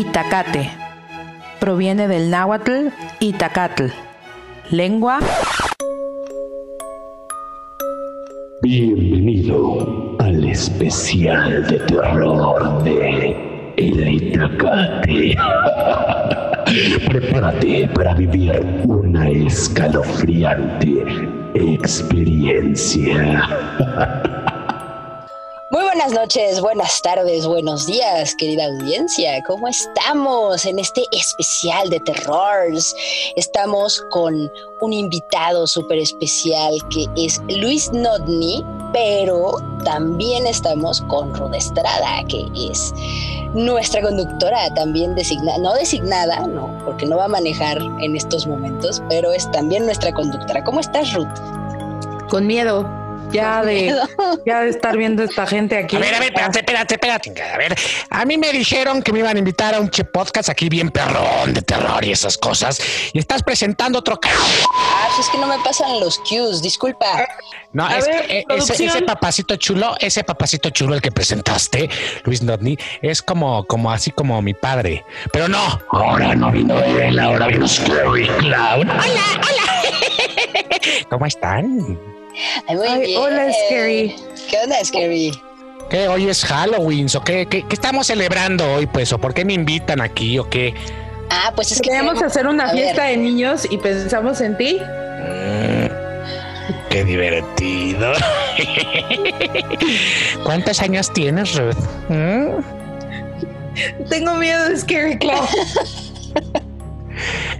Itacate. Proviene del náhuatl Itacatl. Lengua. Bienvenido al especial de terror de El Itacate. Prepárate para vivir una escalofriante experiencia. Muy buenas noches, buenas tardes, buenos días, querida audiencia. ¿Cómo estamos en este especial de terrors? Estamos con un invitado súper especial que es Luis Nodni, pero también estamos con Ruda Estrada, que es nuestra conductora también designada, no designada, no, porque no va a manejar en estos momentos, pero es también nuestra conductora. ¿Cómo estás, Ruth? Con miedo. Ya de, ya de estar viendo esta gente aquí. A ver, a ver, espérate, espérate, espérate. A ver, a mí me dijeron que me iban a invitar a un che podcast aquí bien perrón de terror y esas cosas. Y estás presentando otro. Ah, pues es que no me pasan los cues, disculpa. No, A es ver, que, eh, ese, ese papacito chulo, ese papacito chulo el que presentaste, Luis Notni, es como, como así como mi padre. Pero no, Ahora no vino él, ahora vino Scary Clown. ¿cómo están? Ay, muy Ay, bien. hola, Scary. ¿Qué onda, Scary? ¿Qué hoy es Halloween? ¿O qué, qué, qué estamos celebrando hoy? Pues, ¿o por qué me invitan aquí? ¿O qué? Ah, pues es que Queríamos tenemos- hacer una fiesta de niños y pensamos en ti. Mm, qué divertido. ¿Cuántos años tienes, Ruth? ¿Mm? Tengo miedo de Scary Clown.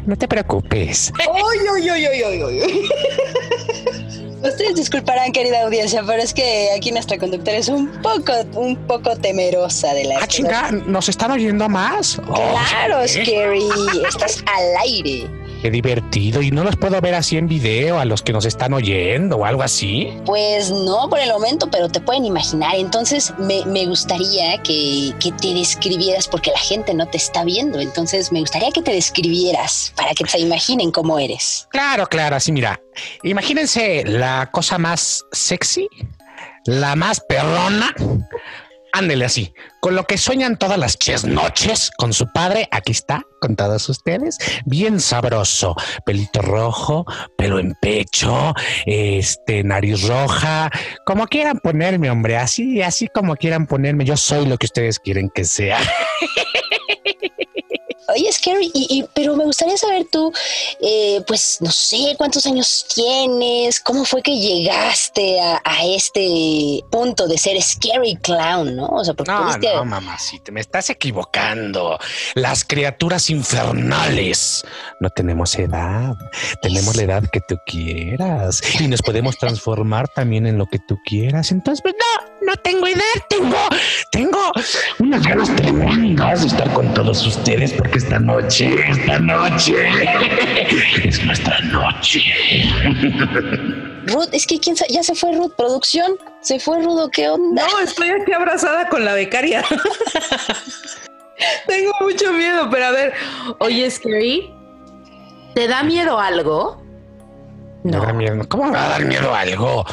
No te preocupes. ¡Uy, uy, uy, uy, uy, uy! Ustedes disculparán, querida audiencia, pero es que aquí nuestra conductora es un poco, un poco temerosa de las Ah, chinga, ¿nos están oyendo más? Claro. Scary, estás al aire. Qué divertido. ¿Y no los puedo ver así en video a los que nos están oyendo o algo así? Pues no por el momento, pero te pueden imaginar. Entonces me, me gustaría que, que te describieras, porque la gente no te está viendo. Entonces me gustaría que te describieras para que se imaginen cómo eres. Claro, claro, así mira. Imagínense la cosa más sexy, la más perrona. Ándele así, con lo que sueñan todas las ches noches con su padre, aquí está, con todos ustedes, bien sabroso, pelito rojo, pelo en pecho, este, nariz roja, como quieran ponerme, hombre, así, así como quieran ponerme, yo soy lo que ustedes quieren que sea. Oye, Scary, y, y- pero me gustaría saber tú, eh, pues no sé cuántos años tienes, cómo fue que llegaste a, a este punto de ser Scary Clown, ¿no? O sea, porque No, tuviste- no, mamá, sí, te me estás equivocando. Las criaturas infernales no tenemos edad. Tenemos la edad que tú quieras y nos podemos transformar también en lo que tú quieras. Entonces, pues no, no tengo edad. Tengo, tengo Unas ganas tremendas de estar con todos ustedes porque esta noche, esta noche es nuestra noche. Ruth, es que quién ya se fue Ruth, producción, se fue Ruth, ¿qué onda? No, estoy aquí abrazada con la becaria. Tengo mucho miedo, pero a ver, oye, Scary, ¿te da miedo algo? Me da miedo. ¿Cómo me va a dar miedo algo?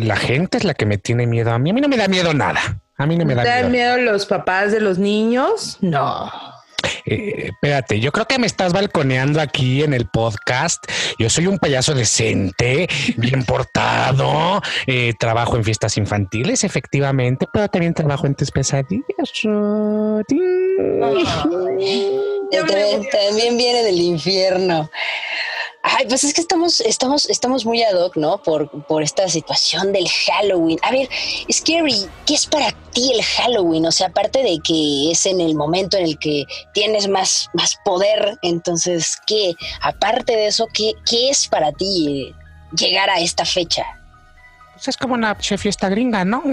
La gente es la que me tiene miedo a mí. A mí no me da miedo nada. A mí no me ¿Te da dan miedo. miedo los papás de los niños? No. Eh, espérate, yo creo que me estás balconeando aquí en el podcast. Yo soy un payaso decente, bien portado, eh, trabajo en fiestas infantiles, efectivamente, pero también trabajo en tus pesadillas. Rodi. Ya también, también viene del infierno. Ay, pues es que estamos, estamos, estamos muy ad hoc, ¿no? Por, por esta situación del Halloween. A ver, Scary, ¿qué es para ti el Halloween? O sea, aparte de que es en el momento en el que tienes más, más poder, entonces, ¿qué? Aparte de eso, ¿qué, qué es para ti eh, llegar a esta fecha? Pues es como una fiesta gringa, ¿no?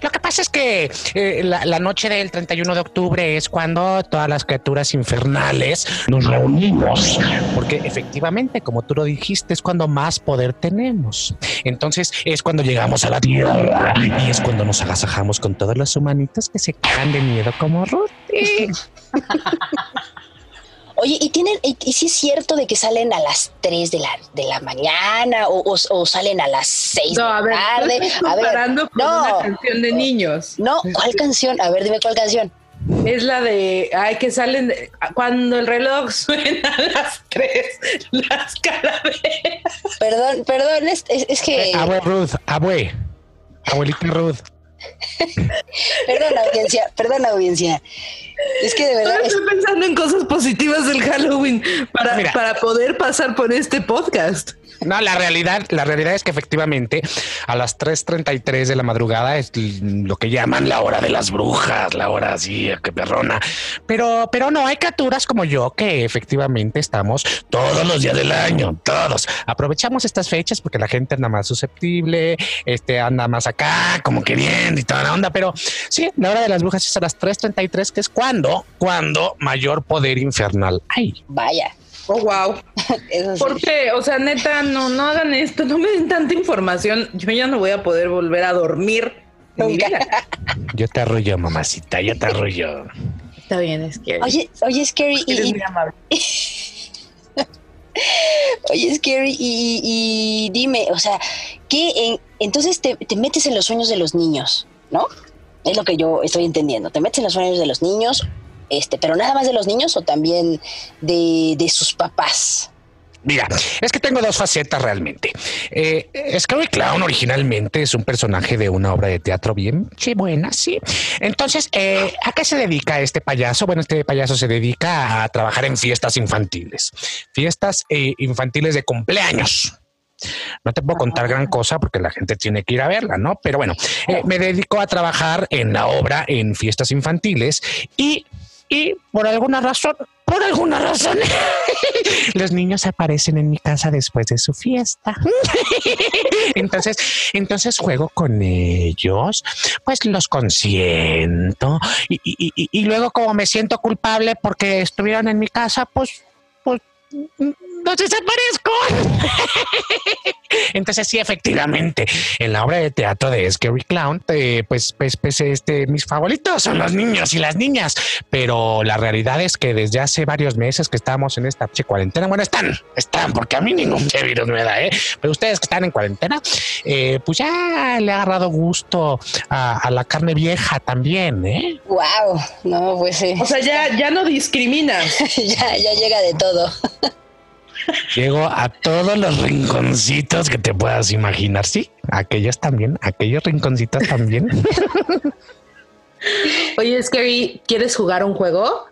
Lo que pasa es que eh, la, la noche del 31 de octubre es cuando todas las criaturas infernales Nos reunimos. porque efectivamente, como tú lo dijiste, es cuando más poder tenemos. Entonces es cuando llegamos a la tierra y es cuando nos agasajamos con todos los humanitos que se cagan de miedo como Ruth. Oye, ¿y tienen, y, y si es cierto de que salen a las 3 de la, de la mañana o, o- o salen a las 6 No, de a la tarde? estás A ver, comparando con no. una canción de niños. no, ¿cuál canción? A ver, dime cuál canción. Es la de, ay, que salen, de- cuando el reloj suena a las tres, las calaveras. Perdón, perdón, es, es- es que, Eh, abue Ruth, abue. Abuelita Ruth. perdón audiencia, perdón audiencia. Es que de verdad, Ahora es- estoy pensando en cosas positivas del Halloween para, Mira. para poder pasar por este podcast. No, la realidad, la realidad es que efectivamente a las 3.33 de la madrugada es lo que llaman la hora de las brujas, la hora así, que perrona. Pero, pero no, hay criaturas como yo que efectivamente estamos todos los días del año, todos. Aprovechamos estas fechas porque la gente anda más susceptible, este anda más acá, como queriendo y toda la onda. Pero sí, la hora de las brujas es a las 3.33, que es cuando, cuando mayor poder infernal hay. vaya, Oh, wow. eso sí. ¿Por qué? O sea, neta, no, no hagan esto, no me den tanta información. Yo ya no voy a poder volver a dormir. Nunca. Yo te arrullo, mamacita, yo te arrullo. Está bien, es que. Oye, oye, Scary, y, eres y- muy amable. oye, Scary, y, y- y dime, o sea, ¿qué en- entonces te, te metes en los sueños de los niños, ¿no? Es lo que yo estoy entendiendo. Te metes en los sueños de los niños, este, pero nada más de los niños o también de, de sus papás. Mira, es que tengo dos facetas realmente. Eh, Scary Clown originalmente es un personaje de una obra de teatro bien sí, buena, sí. Entonces, eh, ¿a qué se dedica este payaso? Bueno, este payaso se dedica a trabajar en fiestas infantiles, fiestas eh, infantiles de cumpleaños. No te puedo contar gran cosa porque la gente tiene que ir a verla, ¿no? Pero bueno, eh, me dedico a trabajar en la obra en fiestas infantiles y, y por alguna razón, por alguna razón, los niños aparecen en mi casa después de su fiesta. Entonces, entonces juego con ellos, pues los consiento y, y- y- y luego como me siento culpable porque estuvieron en mi casa, pues, pues los desaparezco. Entonces sí, efectivamente, en la obra de teatro de Scary Clown, eh, pues, pues, pues, este, mis favoritos son los niños y las niñas, pero la realidad es que desde hace varios meses que estamos en esta cuarentena, bueno, están, están, porque a mí ningún virus me da, ¿eh? Pero ustedes que están en cuarentena, eh, pues ya le ha agarrado gusto a, a la carne vieja también, ¿eh? Wow, no, pues sí. O sea, ya, ya no discriminas. ya, ya llega de todo. Llego a todos los rinconcitos que te puedas imaginar, sí, aquellos también, aquellos rinconcitos también. Oye, Scary, ¿quieres jugar un juego?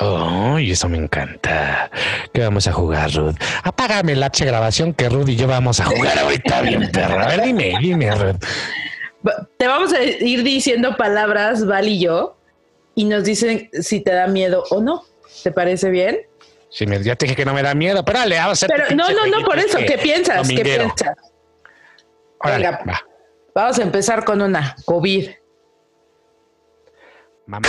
Oh, y eso me encanta. ¿Qué vamos a jugar, Ruth? Apágame la H grabación que Ruth y yo vamos a jugar ahorita bien, perra. A ver, dime, dime, Ruth. Te vamos a ir diciendo palabras, Val y yo, y nos dicen si te da miedo o no. ¿Te parece bien? Sí, me, ya te dije que no me da miedo, pero dale, vamos a hacer. Pero no, no, no, por eso. ¿Qué piensas? ¿Qué dominguero. piensas? Órale, Venga. va. Vamos a empezar con una. COVID. Mamá.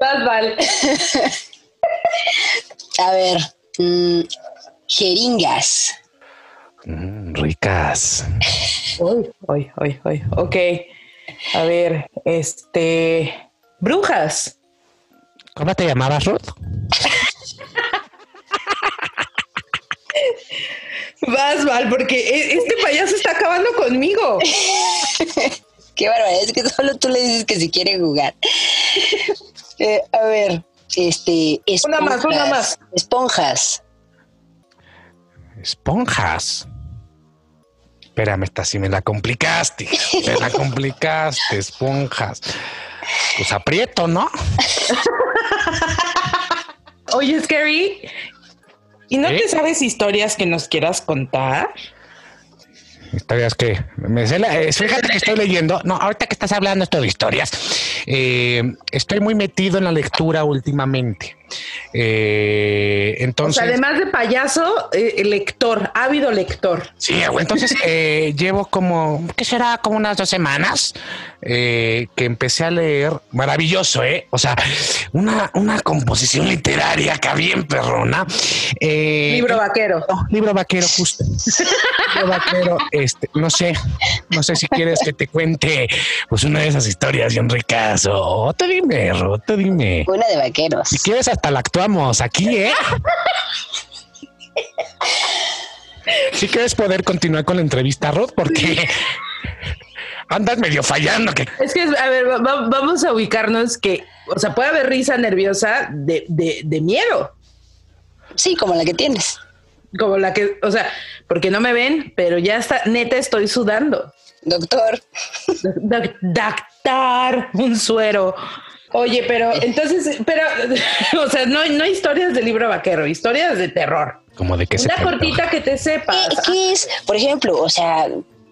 Vas, Val. A ver, mm, jeringas. Mm, ricas. Uy, uy, uy, uy. Ok. A ver, este. Brujas. ¿Cómo te llamabas, Ruth? Vas, Val, porque e- este payaso está acabando conmigo. Qué barbaridad, es que solo tú le dices que si quiere jugar. Eh, a ver, este. Una más, una esponjas, más. Esponjas. Esponjas. Espérame, esta sí me la complicaste. Me la complicaste, esponjas. Pues aprieto, ¿no? Oye, Scary. ¿Y no ¿Eh? te sabes historias que nos quieras contar? Historias que me sé la- eh, fíjate que estoy leyendo. No, ahorita que estás hablando esto de historias, eh, estoy muy metido en la lectura últimamente. Eh, O entonces, sea, además de payaso, eh, lector, ávido lector. sí, entonces eh, llevo como, ¿qué será? Como unas dos semanas eh, que empecé a leer. Maravilloso, ¿eh? O sea, una, una composición literaria acá bien perrona. Eh, Libro vaquero. No, libro vaquero, justo. libro vaquero, este, no sé, no sé si quieres que te cuente pues una de esas historias bien ricas o tú dime, Ro, tú dime. Una de vaqueros. Si quieres hasta la actuamos aquí, ¿eh? Si quieres poder continuar con la entrevista, Ruth, porque andas medio fallando. Que Es que, a ver, va- va- vamos a ubicarnos que, o sea, puede haber risa nerviosa de, de, de miedo, Sí, como la que tienes. como la que, o sea, porque no me ven, pero ya está, neta estoy sudando. Doctor, Doc- Doctor, un suero. Oye, pero entonces, pero, o sea, no, no historias de libro vaquero, historias de terror. como de que se Una cortita que te ¿qué, sepas. qué es, por ejemplo, o sea,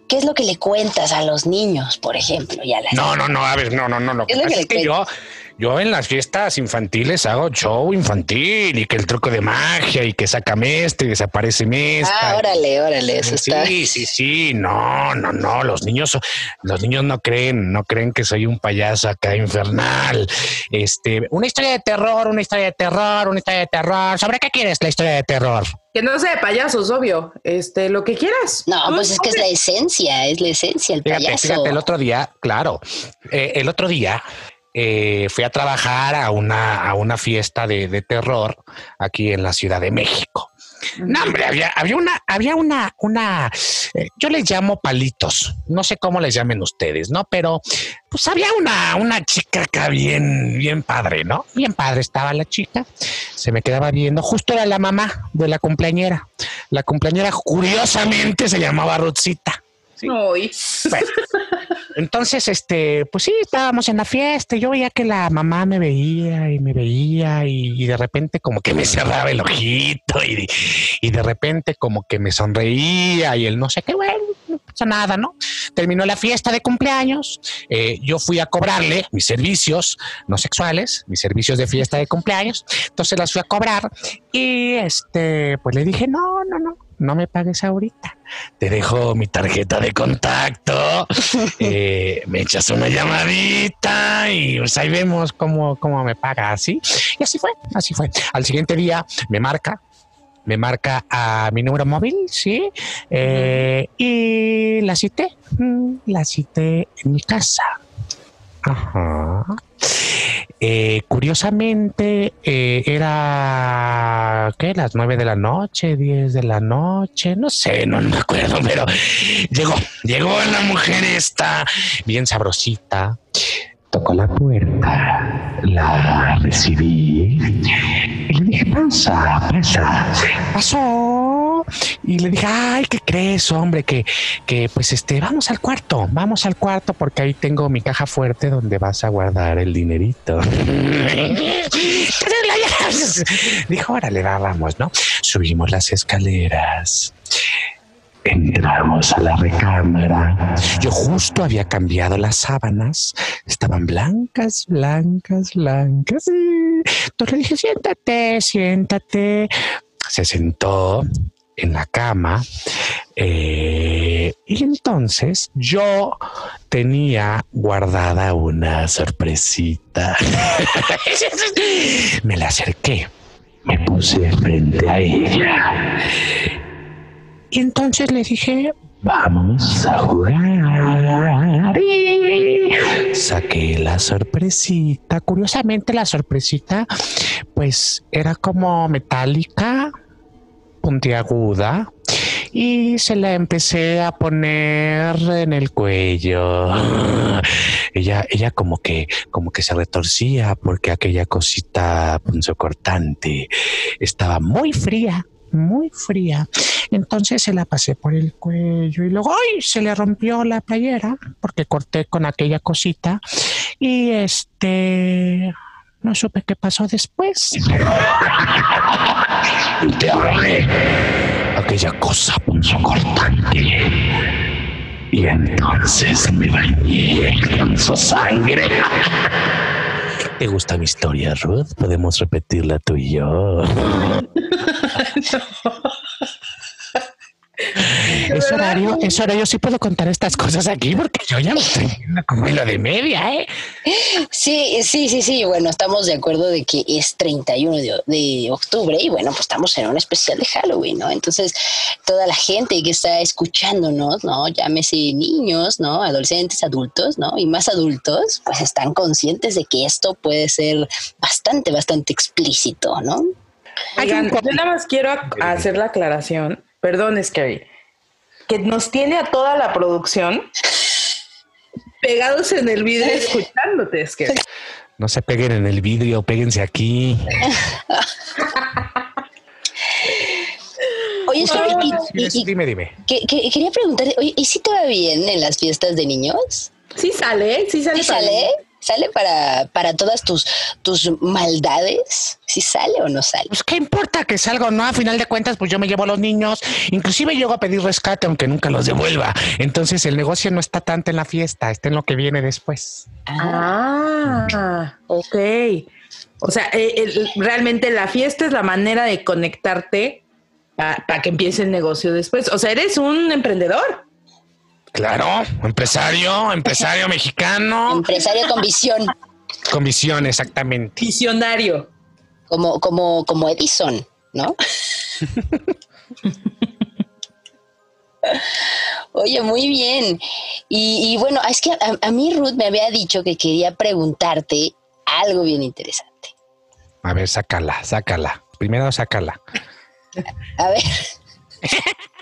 qué es lo que le cuentas a los niños, por ejemplo? Y a las No, no, no, a ver, no, no, no. Lo que Es lo pasa que es le que yo, yo en las fiestas infantiles hago show infantil y que el truco de magia y que sácame este y desaparece esta. Ah, órale, órale, eso está. Sí, sí, sí, no, no, no, los niños, los niños no creen, no creen que soy un payaso acá infernal. Este, una historia de terror, una historia de terror, una historia de terror. ¿Sobre qué quieres la historia de terror? Que no sea de payasos, obvio. Este, lo que quieras. No, pues es que es la esencia, es la esencia, el Fíjate, payaso. fíjate, el otro día, claro, eh, el otro día eh, fui a trabajar a una, a una fiesta de, de terror aquí en la Ciudad de México. No, hombre, había, había una, había una, una, eh, yo les llamo palitos, no sé cómo les llamen ustedes, ¿no? Pero pues había una, una chica acá bien, bien padre, ¿no? Bien padre estaba la chica, se me quedaba viendo, justo era la mamá de la cumpleañera. La cumpleañera curiosamente se llamaba Ruthcita. Ay. Bueno, entonces, este, pues sí, estábamos en la fiesta y yo veía que la mamá me veía y me veía y, de repente como que me cerraba el ojito y, y de repente como que me sonreía y él no sé qué, bueno, no pasa nada, ¿no? Terminó la fiesta de cumpleaños, eh, yo fui a cobrarle mis servicios no sexuales, mis servicios de fiesta de cumpleaños, entonces las fui a cobrar y este, pues le dije, no, no, no, no me pagues ahorita te dejo mi tarjeta de contacto, eh, me echas una llamadita y pues ahí vemos cómo, cómo me paga así. Y así fue, así fue. Al siguiente día me marca, me marca a mi número móvil, sí, eh, y la cité, mm, la cité en mi casa. Ajá. Eh, curiosamente, eh, era ¿qué? las nueve de la noche, diez de la noche, no sé, no, no me acuerdo, pero llegó, llegó la mujer esta, bien sabrosita. Tocó la puerta, la recibí y le dije, pasa, pasa. Pasó y le dije, ay, ¿qué crees, hombre? Que, que pues este, vamos al cuarto, vamos al cuarto porque ahí tengo mi caja fuerte donde vas a guardar el dinerito. Dijo, órale, va, vamos, ¿no? Subimos las escaleras. Entramos a la recámara. Yo justo había cambiado las sábanas, estaban blancas, blancas, blancas. Entonces le dije, siéntate, siéntate. Se sentó en la cama eh, y entonces yo tenía guardada una sorpresita. Me la acerqué Me puse frente a ella. Y entonces le dije, Vamos a jugar. saqué la sorpresita. Curiosamente, la sorpresita, pues era como metálica, puntiaguda, y se la empecé a poner en el cuello. Ella, ella como que, como que se retorcía porque aquella cosita punzocortante estaba muy fría. Muy fría. Entonces se la pasé por el cuello y luego ¡ay! se le rompió la playera porque corté con aquella cosita y este no supe qué pasó después. Te aquella cosa punzocortante. Y entonces me bañé con su sangre. ¿Te gusta mi historia, Ruth? Podemos repetirla tú y yo. Es horario, es horario. Sí puedo contar estas cosas aquí porque yo ya me estoy viendo como lo de media, ¿eh? Sí, sí, sí, sí. Bueno, estamos de acuerdo de que es 31 de, de octubre y bueno, pues estamos en un especial de Halloween, ¿no? Entonces, toda la gente que está escuchándonos, ¿no? Llámese niños, ¿no? Adolescentes, adultos, ¿no? Y más adultos, pues están conscientes de que esto puede ser bastante, bastante explícito, ¿no? Oigan, yo nada más quiero ac- hacer la aclaración, perdón, Scary, que nos tiene a toda la producción pegados en el vidrio escuchándote, Scary. No se peguen en el vidrio, péguense aquí. Oye, Scary, y- y- y- dime, dime. que- que- quería preguntarte, oye, ¿y si te va bien en las fiestas de niños? Sí sale, sí sale. ¿Sí sale? ¿Sale para, para todas tus, tus maldades? ¿Sí sale o no sale? Pues qué importa que salga o no, a final de cuentas, pues yo me llevo a los niños, inclusive llego a pedir rescate aunque nunca los devuelva. Entonces el negocio no está tanto en la fiesta, está en lo que viene después. Ah, ok. O sea, eh, el- realmente la fiesta es la manera de conectarte para que empiece el negocio después. O sea, eres un emprendedor. Claro, empresario, empresario mexicano, Empresario con visión, con visión, exactamente. Visionario. como, como, como Edison, ¿no? Oye, muy bien. Y, y bueno, es que a, a mí Ruth me había dicho que quería preguntarte algo bien interesante. A ver, sácala, sácala. Primero sácala. A ver,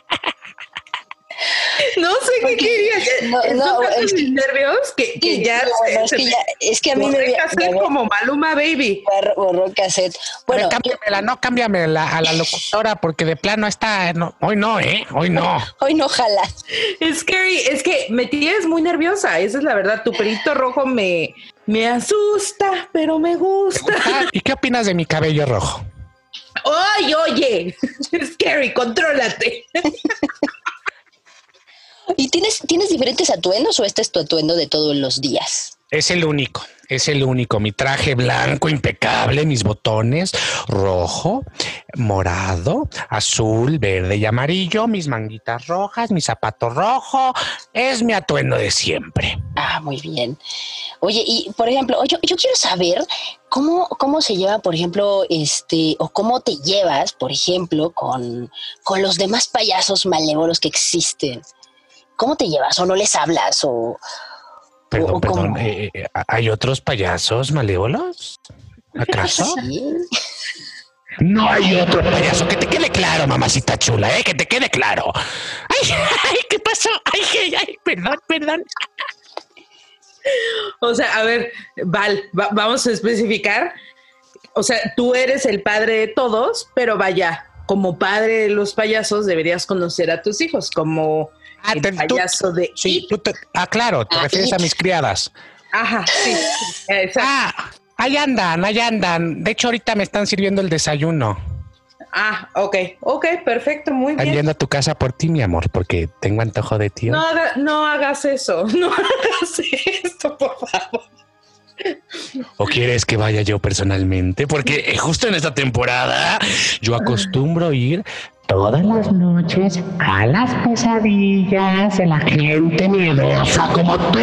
No sé qué querías. No, Son no, es que- mis nervios que, que sí, ya no, se- bueno, es, que me ya, es que a mí me, borré cassette como Maluma Baby. borró- borró cassette. Bueno, Bueno, cámbiamela, no cámbiamela a la locutora, porque de plano está. no, hoy no, ¿eh? Hoy no. hoy no jala. Es scary, es que me tienes muy nerviosa, esa es la verdad. Tu pelito rojo me, me asusta, pero me gusta. Ah, ¿Y qué opinas de mi cabello rojo? ¡Ay, oye! Scary, contrólate. ¿Y tienes, tienes diferentes atuendos o este es tu atuendo de todos los días? Es el único, es el único. Mi traje blanco impecable, mis botones rojo, morado, azul, verde y amarillo, mis manguitas rojas, mi zapato rojo. Es mi atuendo de siempre. Ah, muy bien. Oye, y por ejemplo, yo, yo quiero saber cómo, cómo se lleva, por ejemplo, este, o cómo te llevas, por ejemplo, con, con los demás payasos malévolos que existen. ¿Cómo te llevas? ¿O no les hablas? ¿O, Perdón, o perdón. cómo? eh, eh, ¿Hay otros payasos malévolos? ¿Acaso? Sí. No hay otro Payaso, que te quede claro, mamacita chula, ¿eh? Que te quede claro. Ay, ay, ¿qué pasó? Ay, ay, ay, perdón, perdón. O sea, a ver, Val, va- vamos a especificar. O sea, tú eres el padre de todos, pero vaya, como padre de los payasos deberías conocer a tus hijos, como Ah, el te- tú- payaso de Sí, tú te, ah, claro, te Ah, refieres a mis criadas. Ajá, sí, exacto. Ah, ahí andan, ahí andan. De hecho, ahorita me están sirviendo el desayuno. Ah, ok, ok, perfecto, muy Están bien. yendo a tu casa por ti, mi amor, porque tengo antojo de ti. No, haga- no hagas eso, no hagas esto, por favor. ¿O quieres que vaya yo personalmente? Porque eh, justo en esta temporada yo acostumbro ir Todas las noches a las pesadillas de la gente miedosa como tú.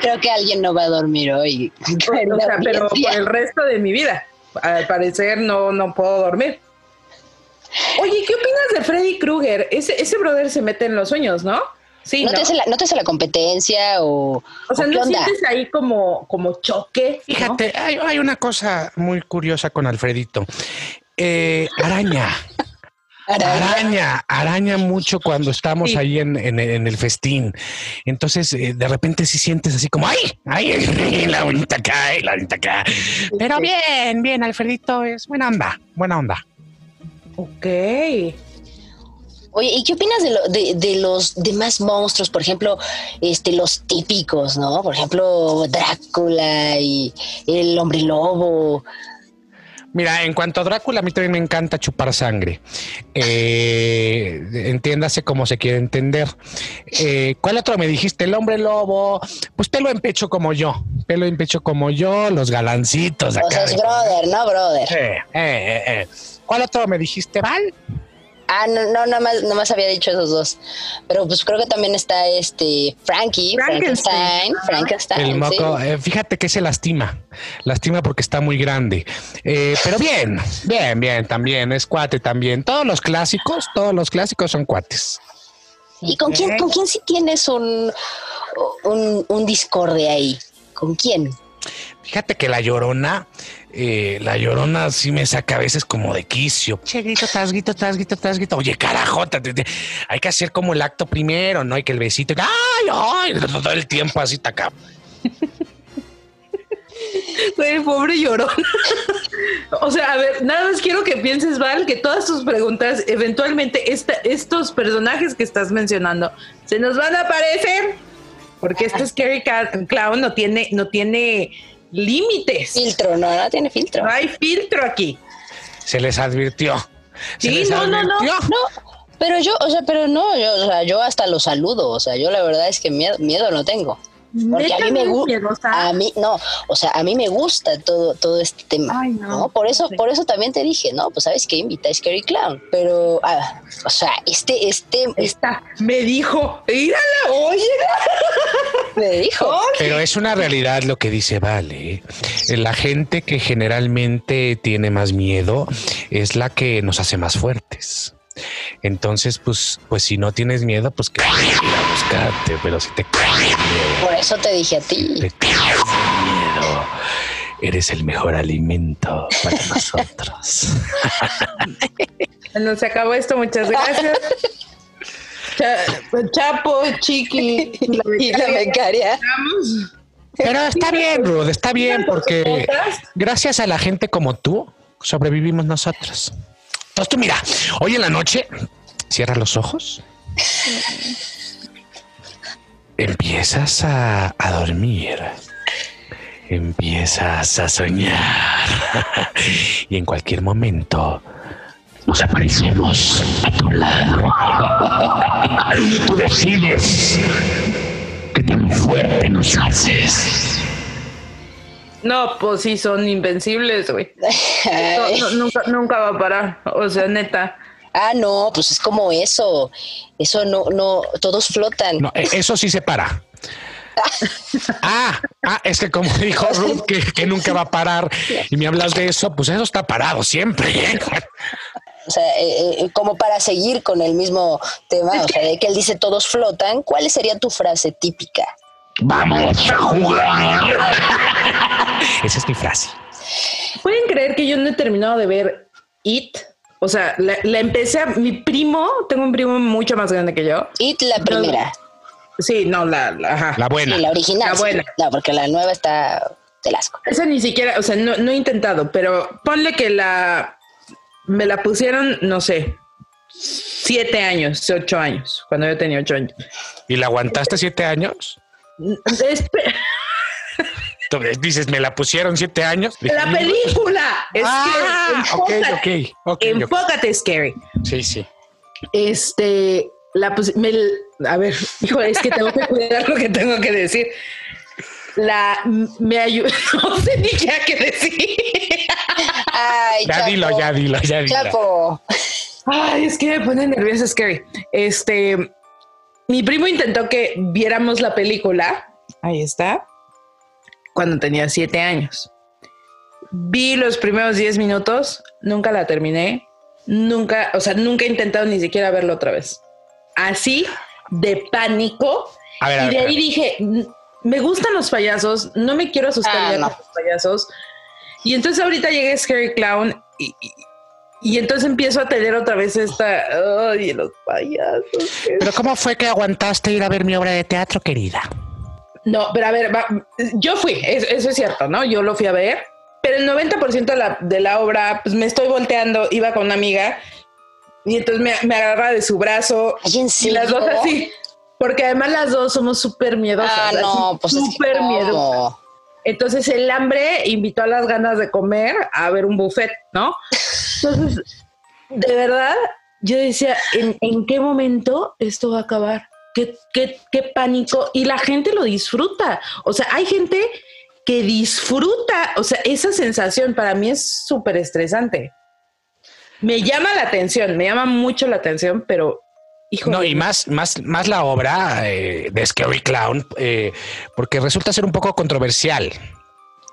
Creo que alguien no va a dormir hoy. O sea, pero por el resto de mi vida. Al parecer no, no puedo dormir. Oye, ¿qué opinas de Freddy Krueger? Ese, ese brother se mete en los sueños, ¿no? Sí, ¿No, ¿no? te hace la, ¿No te hace la competencia o, O sea, o ¿no onda? sientes ahí como, como choque? ¿no? Fíjate, hay, hay una cosa muy curiosa con Alfredito. Eh, araña, Araña. araña, araña mucho cuando estamos Sí. ahí en, en- en el festín. Entonces, eh, de repente sí sientes así como, ¡ay! ¡ay! La bonita acá, la bonita acá. Pero bien, bien, Alfredito es buena onda, buena onda. Ok. Oye, ¿y qué opinas de, lo- de, de los demás monstruos? Por ejemplo, este, los típicos, ¿no? Por ejemplo, Drácula y el hombre lobo. Mira, en cuanto a Drácula, a mí también me encanta chupar sangre. Eh, entiéndase cómo se quiere entender. Eh, ¿Cuál otro me dijiste? El hombre lobo. Pues te lo empecho como yo. pelo en pecho como yo, los galancitos. Acá es brother, ¿no, brother? Eh, eh, eh. ¿Cuál otro me dijiste, Val? Ah, no, no, nada más, nada más había dicho esos dos. Pero pues creo que también está este Frankie, Frankenstein. Frankenstein, Frankenstein. El sí. moco, eh, fíjate que se lastima, lastima porque está muy grande. Eh, pero bien, bien, bien, también, es cuate también. Todos los clásicos, todos los clásicos son cuates. ¿Y con quién, con quién sí tienes un, un, un discorde ahí? ¿Con quién? Fíjate que la llorona, eh, la llorona sí me saca a veces como de quicio. Che, grito, tras grito, tras grito, tras grito. Oye, carajota, te- te- hay que hacer como el acto primero, ¿no? Hay que el besito, ay, ay, todo el tiempo así está acá. Güey, pobre llorón. o sea, a ver, nada más quiero que pienses, Val, que todas tus preguntas, eventualmente esta- estos personajes que estás mencionando, se nos van a aparecer. Porque este Scary Ca- Clown no tiene, no tiene límites. Filtro, no, no tiene filtro. No hay filtro aquí. Se les advirtió. Se Sí, les no, no, no. No, pero yo, o sea, pero no, yo, o sea, yo hasta lo saludo, o sea, yo la verdad es que miedo, miedo no tengo. Porque a mí me gusta, a mí, no, o sea, a mí me gusta todo, todo este tema, Ay, no. no. Por eso, Sí. por eso también te dije, no, pues sabes que invita a Scary Clown, pero, ah, o sea, este, este, Está, me dijo, mírala, oye. me dijo, Pero es una realidad lo que dice Vale. La gente que generalmente tiene más miedo es la que nos hace más fuertes. Entonces, pues, pues si no tienes miedo, pues que buscarte, pero si te caes miedo, por eso te dije a ti. te caes miedo, eres el mejor alimento para nosotros. Bueno, se acabó esto, muchas gracias. Cha- Chapo, Chiqui y la Y la becaria. Pero está bien, Ruth, está bien, porque gracias a la gente como tú sobrevivimos nosotros. Entonces tú mira, hoy en la noche cierra los ojos, empiezas a, a dormir, empiezas a soñar y en cualquier momento Nos aparecemos a tu lado. Tú decides qué tan fuerte nos haces. No, pues sí, son invencibles, güey. No, no, nunca, nunca va a parar. O sea, neta. Ah, no, pues es como eso. Eso no, no, todos flotan. No, e- eso sí se para. Ah, ah, es que como dijo Ruth que, que nunca va a parar y me hablas de eso, pues eso está parado siempre. ¿eh? O sea, eh, eh, como para seguir con el mismo tema, o sea, de que él dice todos flotan, ¿cuál sería tu frase típica? Vamos a jugar. Esa es mi frase. ¿Pueden creer que yo no he terminado de ver It? O sea, la, la empecé a... Mi primo, tengo un primo mucho más grande que yo. It la primera, Sí, no, la... la- ajá. La buena. sí, la original. La sí. buena. No, porque la nueva está del asco. Esa ni siquiera, o sea, no, no he intentado, pero ponle que la... Me la pusieron, no sé, siete años, ocho años, cuando yo tenía ocho años. ¿Y la aguantaste siete años? Tú Dices, me la pusieron siete años. la película. Es Ah, que ok, enfócate, ok, ok, ok. enfócate, Scary. Sí, sí. Este, la pus- me, a ver, hijo, es que tengo que cuidar lo que tengo que decir. La me ayudó, no sé ni qué decir. Ay, Ya Chapo. dilo, ya dilo, ya dilo. Chapo. Ay, es que me pone nerviosa Scary. Este, mi primo intentó que viéramos la película. Ahí está. Cuando tenía siete años. Vi los primeros diez minutos, nunca la terminé. Nunca, o sea, nunca he intentado ni siquiera verla otra vez. Así de pánico. A ver, a y ver, de a ahí ver. dije, "N- me gustan los payasos, no me quiero asustar Ah, ya no. con los payasos. Y entonces ahorita llegué Scary Clown y, y- y entonces empiezo a tener otra vez esta, ay, los payasos. Pero ¿cómo fue que aguantaste ir a ver mi obra de teatro, querida? No, pero a ver, va, yo fui, es- eso es cierto, ¿no? Yo lo fui a ver, pero el 90% de la, de la obra, pues me estoy volteando, iba con una amiga y entonces me, me agarra de su brazo Ay, ¿en y las dos así, porque además las dos somos súper miedosas. Ah, no, pues súper miedosas. Entonces el hambre invitó a las ganas de comer a ver un buffet, ¿no? Entonces, de verdad, yo decía, ¿en, qué momento esto va a acabar? ¿Qué, qué, qué pánico. Y la gente lo disfruta. O sea, hay gente que disfruta, o sea, esa sensación para mí es súper estresante. Me llama la atención, me llama mucho la atención, pero hijo. No, y más, más, más la obra eh, de Scary Clown, eh, porque resulta ser un poco controversial.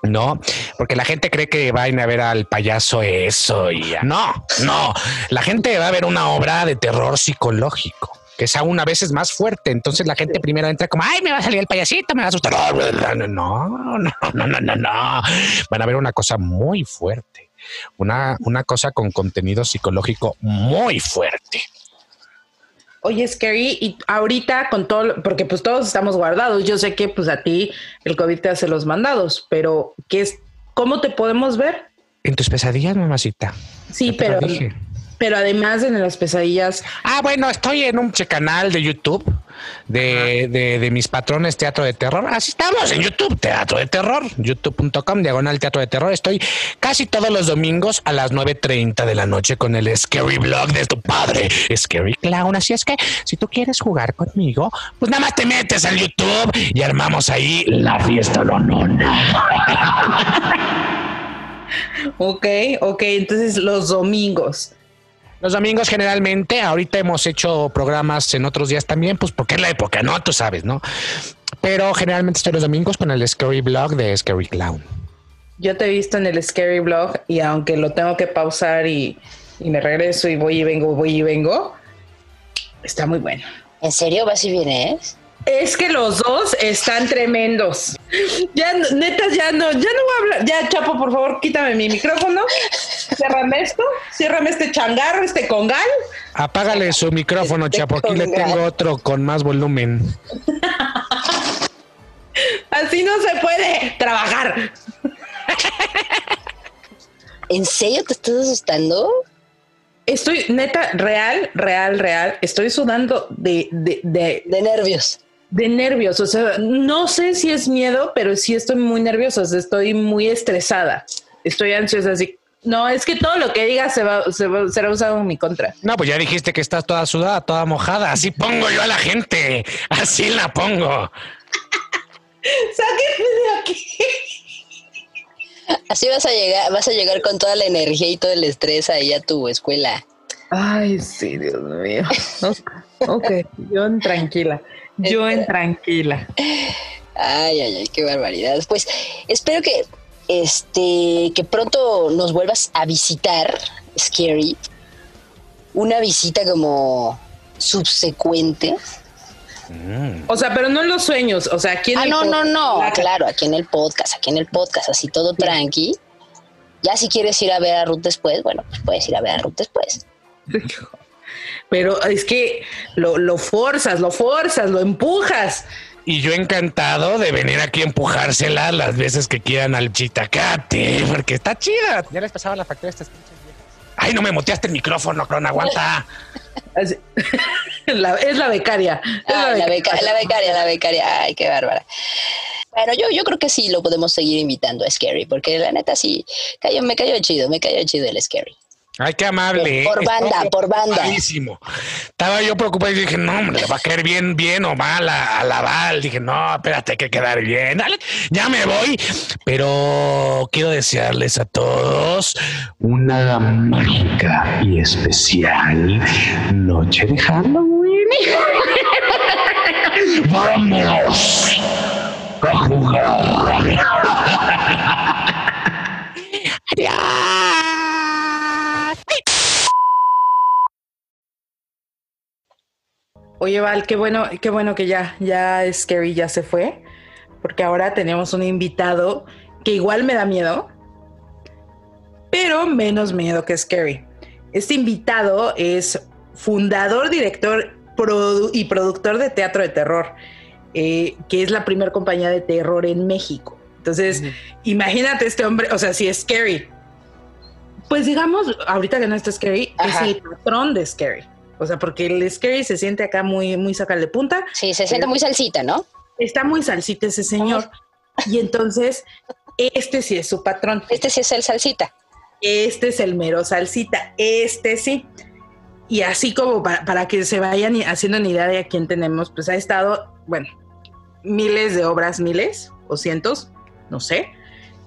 No, porque la gente cree que van a ver al payaso eso y no, no, la gente va a ver una obra de terror psicológico que es aún a veces más fuerte. Entonces la gente primero entra como, ay, me va a salir el payasito, me va a asustar. No, no, no, no, no, no. Van a ver una cosa muy fuerte, una, una cosa con contenido psicológico muy fuerte. Oye, Scary, y ahorita con todo, porque pues todos estamos guardados, yo sé que pues a ti el COVID te hace los mandados, pero ¿qué es, ¿cómo te podemos ver? En tus pesadillas, mamacita. Sí, pero, pero además en las pesadillas. Ah, bueno, estoy en un canal de YouTube de, de, de, mis patrones Teatro de Terror. Así estamos en YouTube, Teatro de Terror, youtube.com, diagonal Teatro de Terror. Estoy casi todos los domingos a las 9.30 de la noche con el Scary Blog de tu padre, Scary Clown. Así es que si tú quieres jugar conmigo, pues nada más te metes al YouTube y armamos ahí la fiesta lonona. ok, ok, entonces los domingos. Los domingos generalmente, ahorita hemos hecho programas en otros días también, pues porque es la época, ¿no? Tú sabes, ¿no? Pero generalmente estoy los domingos con el Scary Blog de Scary Clown. Yo te he visto en el Scary Blog y aunque lo tengo que pausar y, y me regreso y voy y vengo, voy y vengo, está muy bueno. ¿En serio vas y vienes? Es que los dos están tremendos. Ya, neta, ya no, ya no voy a hablar. Ya, Chapo, por favor, quítame mi micrófono. Ciérrame esto, ciérrame este changarro, este congal. Apágale su micrófono, este Chapo. Aquí le tengo otro con más volumen. Así no se puede trabajar. ¿En serio te estás asustando? Estoy, neta, real, real, real. Estoy sudando de, de, de, de nervios de nervios, o sea, no sé si es miedo, pero sí estoy muy nerviosa, estoy muy estresada, estoy ansiosa, así. No, es que todo lo que diga se va, se va, será usado en mi contra. No, pues ya dijiste que estás toda sudada, toda mojada. Así pongo yo a la gente. Así la pongo. Sáquenme de aquí. Así vas a llegar, vas a llegar con toda la energía y todo el estrés ahí a tu escuela. Ay, sí, Dios mío. ok, yo tranquila. Yo en tranquila. Ay, ay, ay, qué barbaridad. Pues espero que este que pronto nos vuelvas a visitar, Scary. Una visita como subsecuente. O sea, pero no en los sueños, o sea, aquí en ah, no, no, no, claro, aquí en el podcast, aquí en el podcast, así todo tranqui. Ya si quieres ir a ver a Ruth después, bueno, pues puedes ir a ver a Ruth después. pero es que lo, lo forzas, lo forzas, lo empujas. Y yo encantado de venir aquí a empujársela las veces que quieran al chitacate, porque está chida. Ya les pasaba la factura de estas pinches Ay, no me moteaste el micrófono, Cron, aguanta. es la becaria. la, becaria. la, becaria, la becaria. Ay, qué bárbara. Bueno, yo, yo creo que sí lo podemos seguir invitando a Scary, porque la neta sí, cayó, me cayó chido, me cayó chido el Scary. Ay, qué amable. Por, banda, por banda. Estaba yo preocupado y dije, no, hombre, va a caer bien, bien o mal a, la Val. Dije, no, espérate, hay que quedar bien. Dale, ya me voy. Pero quiero desearles a todos una mágica y especial noche de Halloween. ¡Vamos! a jugar. Adiós. Oye, Val, qué bueno, qué bueno que ya, ya Scary ya se fue, porque ahora tenemos un invitado que igual me da miedo, pero menos miedo que Scary. Este invitado es fundador, director y productor de teatro de terror, eh, que es la primera compañía de terror en México. Entonces, imagínate este hombre, o sea, si es Scary. Pues digamos, ahorita que no está Scary, es el patrón de Scary. O sea, porque el Scary se siente acá muy, muy sacal de punta. Sí, se siente muy salsita, ¿no? Está muy salsita ese señor. Y entonces, este sí es su patrón. Este sí es el salsita. Este es el mero salsita. Este sí. Y así como para, que se vayan haciendo una idea de a quién tenemos, pues ha estado, bueno, miles de obras, miles o cientos. no sé.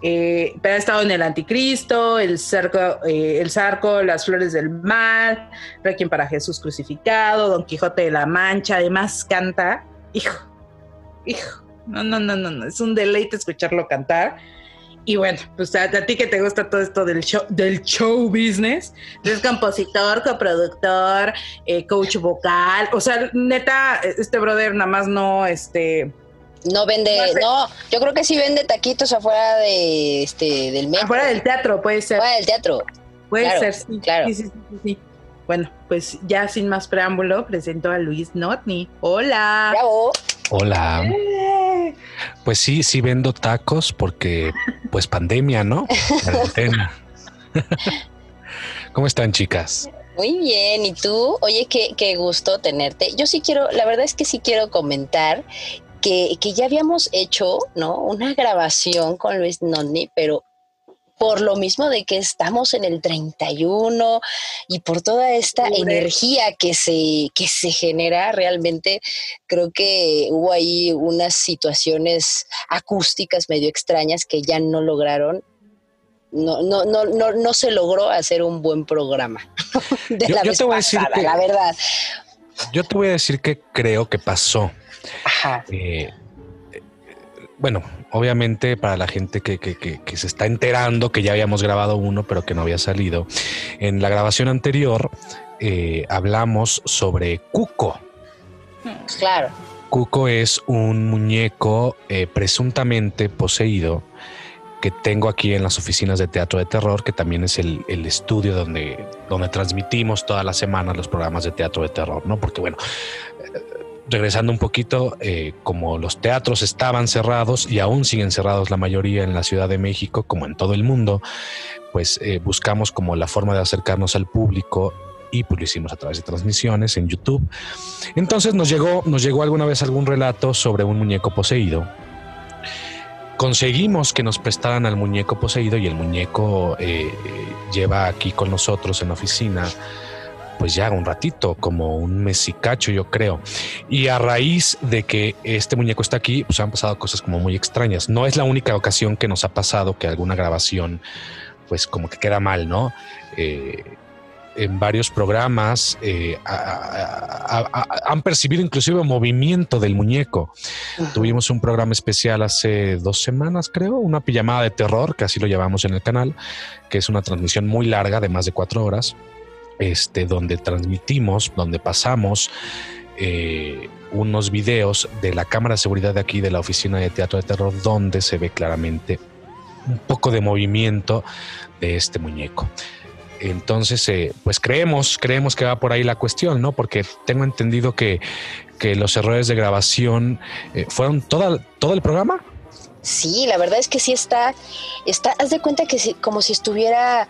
Eh, pero ha estado en El Anticristo, El Cerco, eh, El Zarco, Las Flores del Mar, Requiem para Jesús Crucificado, Don Quijote de la Mancha, además canta, hijo, hijo, no, no, no, no, no, es un deleite escucharlo cantar. Y bueno, pues a, ti que te gusta todo esto del show, del show business, es compositor, coproductor, eh, coach vocal, o sea, neta, este brother nada más no, este, No vende, No sé. no, yo creo que sí vende taquitos afuera de este del metro, afuera del teatro puede ser. afuera del teatro. Puede Claro, ser, sí. claro. Sí, sí, sí, sí, sí. Bueno, pues ya sin más preámbulo, presento a Luis Notni. Hola. Bravo. Hola. Eh, Pues sí, sí vendo tacos porque, pues pandemia, ¿no? Cuarentena. ¿Cómo están, chicas? Muy bien, ¿y tú? Oye, qué, qué gusto tenerte. Yo sí quiero, la verdad es que sí quiero comentar que, que ya habíamos hecho, ¿no? Una grabación con Luis Nonni, pero por lo mismo de que estamos en el 31 y por toda esta energía que se, que se genera realmente, creo que hubo ahí unas situaciones acústicas medio extrañas que ya no lograron. No, no, no, no, no se logró hacer un buen programa. De Yo- la yo vez te voy a decir pasada, que- la verdad. Yo te voy a decir que creo que pasó. Ajá. Eh, bueno, obviamente para la gente que, que- que- que se está enterando que ya habíamos grabado uno, pero que no había salido, en la grabación anterior eh, hablamos sobre Cuco. Claro. Cuco es un muñeco eh, presuntamente poseído que tengo aquí en las oficinas de Teatro de Terror, que también es el, el estudio donde, donde transmitimos todas las semanas los programas de Teatro de Terror, ¿no? Porque bueno, regresando un poquito, eh, como los teatros estaban cerrados y aún siguen cerrados la mayoría en la Ciudad de México, como en todo el mundo, pues eh, buscamos como la forma de acercarnos al público y pues lo hicimos a través de transmisiones en YouTube. Entonces nos llegó, nos llegó alguna vez algún relato sobre un muñeco poseído. Conseguimos que nos prestaran al muñeco poseído y el muñeco eh, lleva aquí con nosotros en la oficina pues ya un ratito, como un mes y cacho yo creo. Y a raíz de que este muñeco está aquí, pues han pasado cosas como muy extrañas. No es la única ocasión que nos ha pasado que alguna grabación pues como que queda mal, ¿no? Eh, en varios programas eh, a- a- a- a- han percibido inclusive movimiento del muñeco. Tuvimos un programa especial hace dos semanas, creo, una pijamada de terror, que así lo llamamos en el canal, que es una transmisión muy larga de más de cuatro horas, este, donde transmitimos, donde pasamos eh, unos videos de la cámara de seguridad de aquí, de la oficina de teatro de terror, donde se ve claramente un poco de movimiento de este muñeco. Entonces, eh, pues creemos, creemos que va por ahí la cuestión, ¿no? Porque tengo entendido que, que los errores de grabación eh, fueron toda, todo el programa. Sí, la verdad es que sí está, está, haz de cuenta que sí, como si estuviera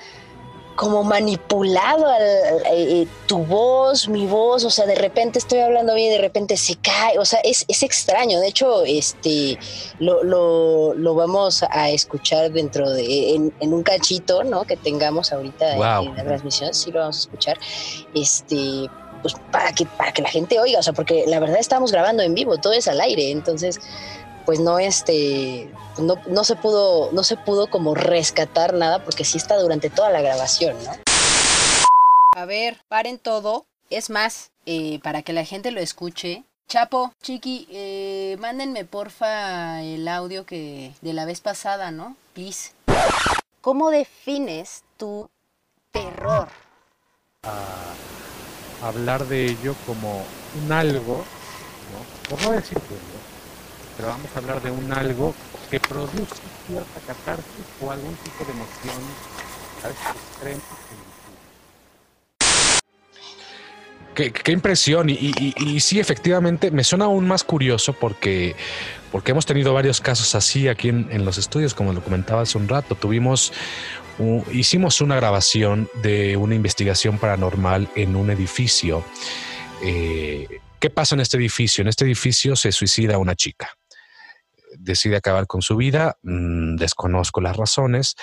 como manipulado al- al- eh, tu voz, mi voz, o sea, de repente estoy hablando bien y de repente se cae, o sea, es, es extraño, de hecho, este, lo, lo, lo vamos a escuchar dentro de, en, en un cachito, ¿no? Que tengamos ahorita Wow. en la transmisión, sí lo vamos a escuchar, este, pues para que, para que la gente oiga, o sea, porque la verdad estamos grabando en vivo, todo es al aire, entonces pues no este no, no se pudo no se pudo como rescatar nada porque sí está durante toda la grabación no A ver, paren todo. Es más, eh, para que la gente lo escuche. Chapo, Chiqui, eh, mándenme porfa el audio que de la vez pasada, ¿no? Please. ¿Cómo defines tu terror? hablar de ello como un algo, ¿no? por no decir que no, pero vamos a hablar de un algo que produce cierta catarsis o algún tipo de emoción a veces extrema. Qué, impresión. Y, sí, efectivamente, me suena aún más curioso porque, porque hemos tenido varios casos así aquí en, los estudios, como lo comentaba hace un rato. Tuvimos, hicimos una grabación de una investigación paranormal en un edificio. Eh, ¿Qué pasa en este edificio? En este edificio se suicida una chica. Decide acabar con su vida, mm, desconozco las razones.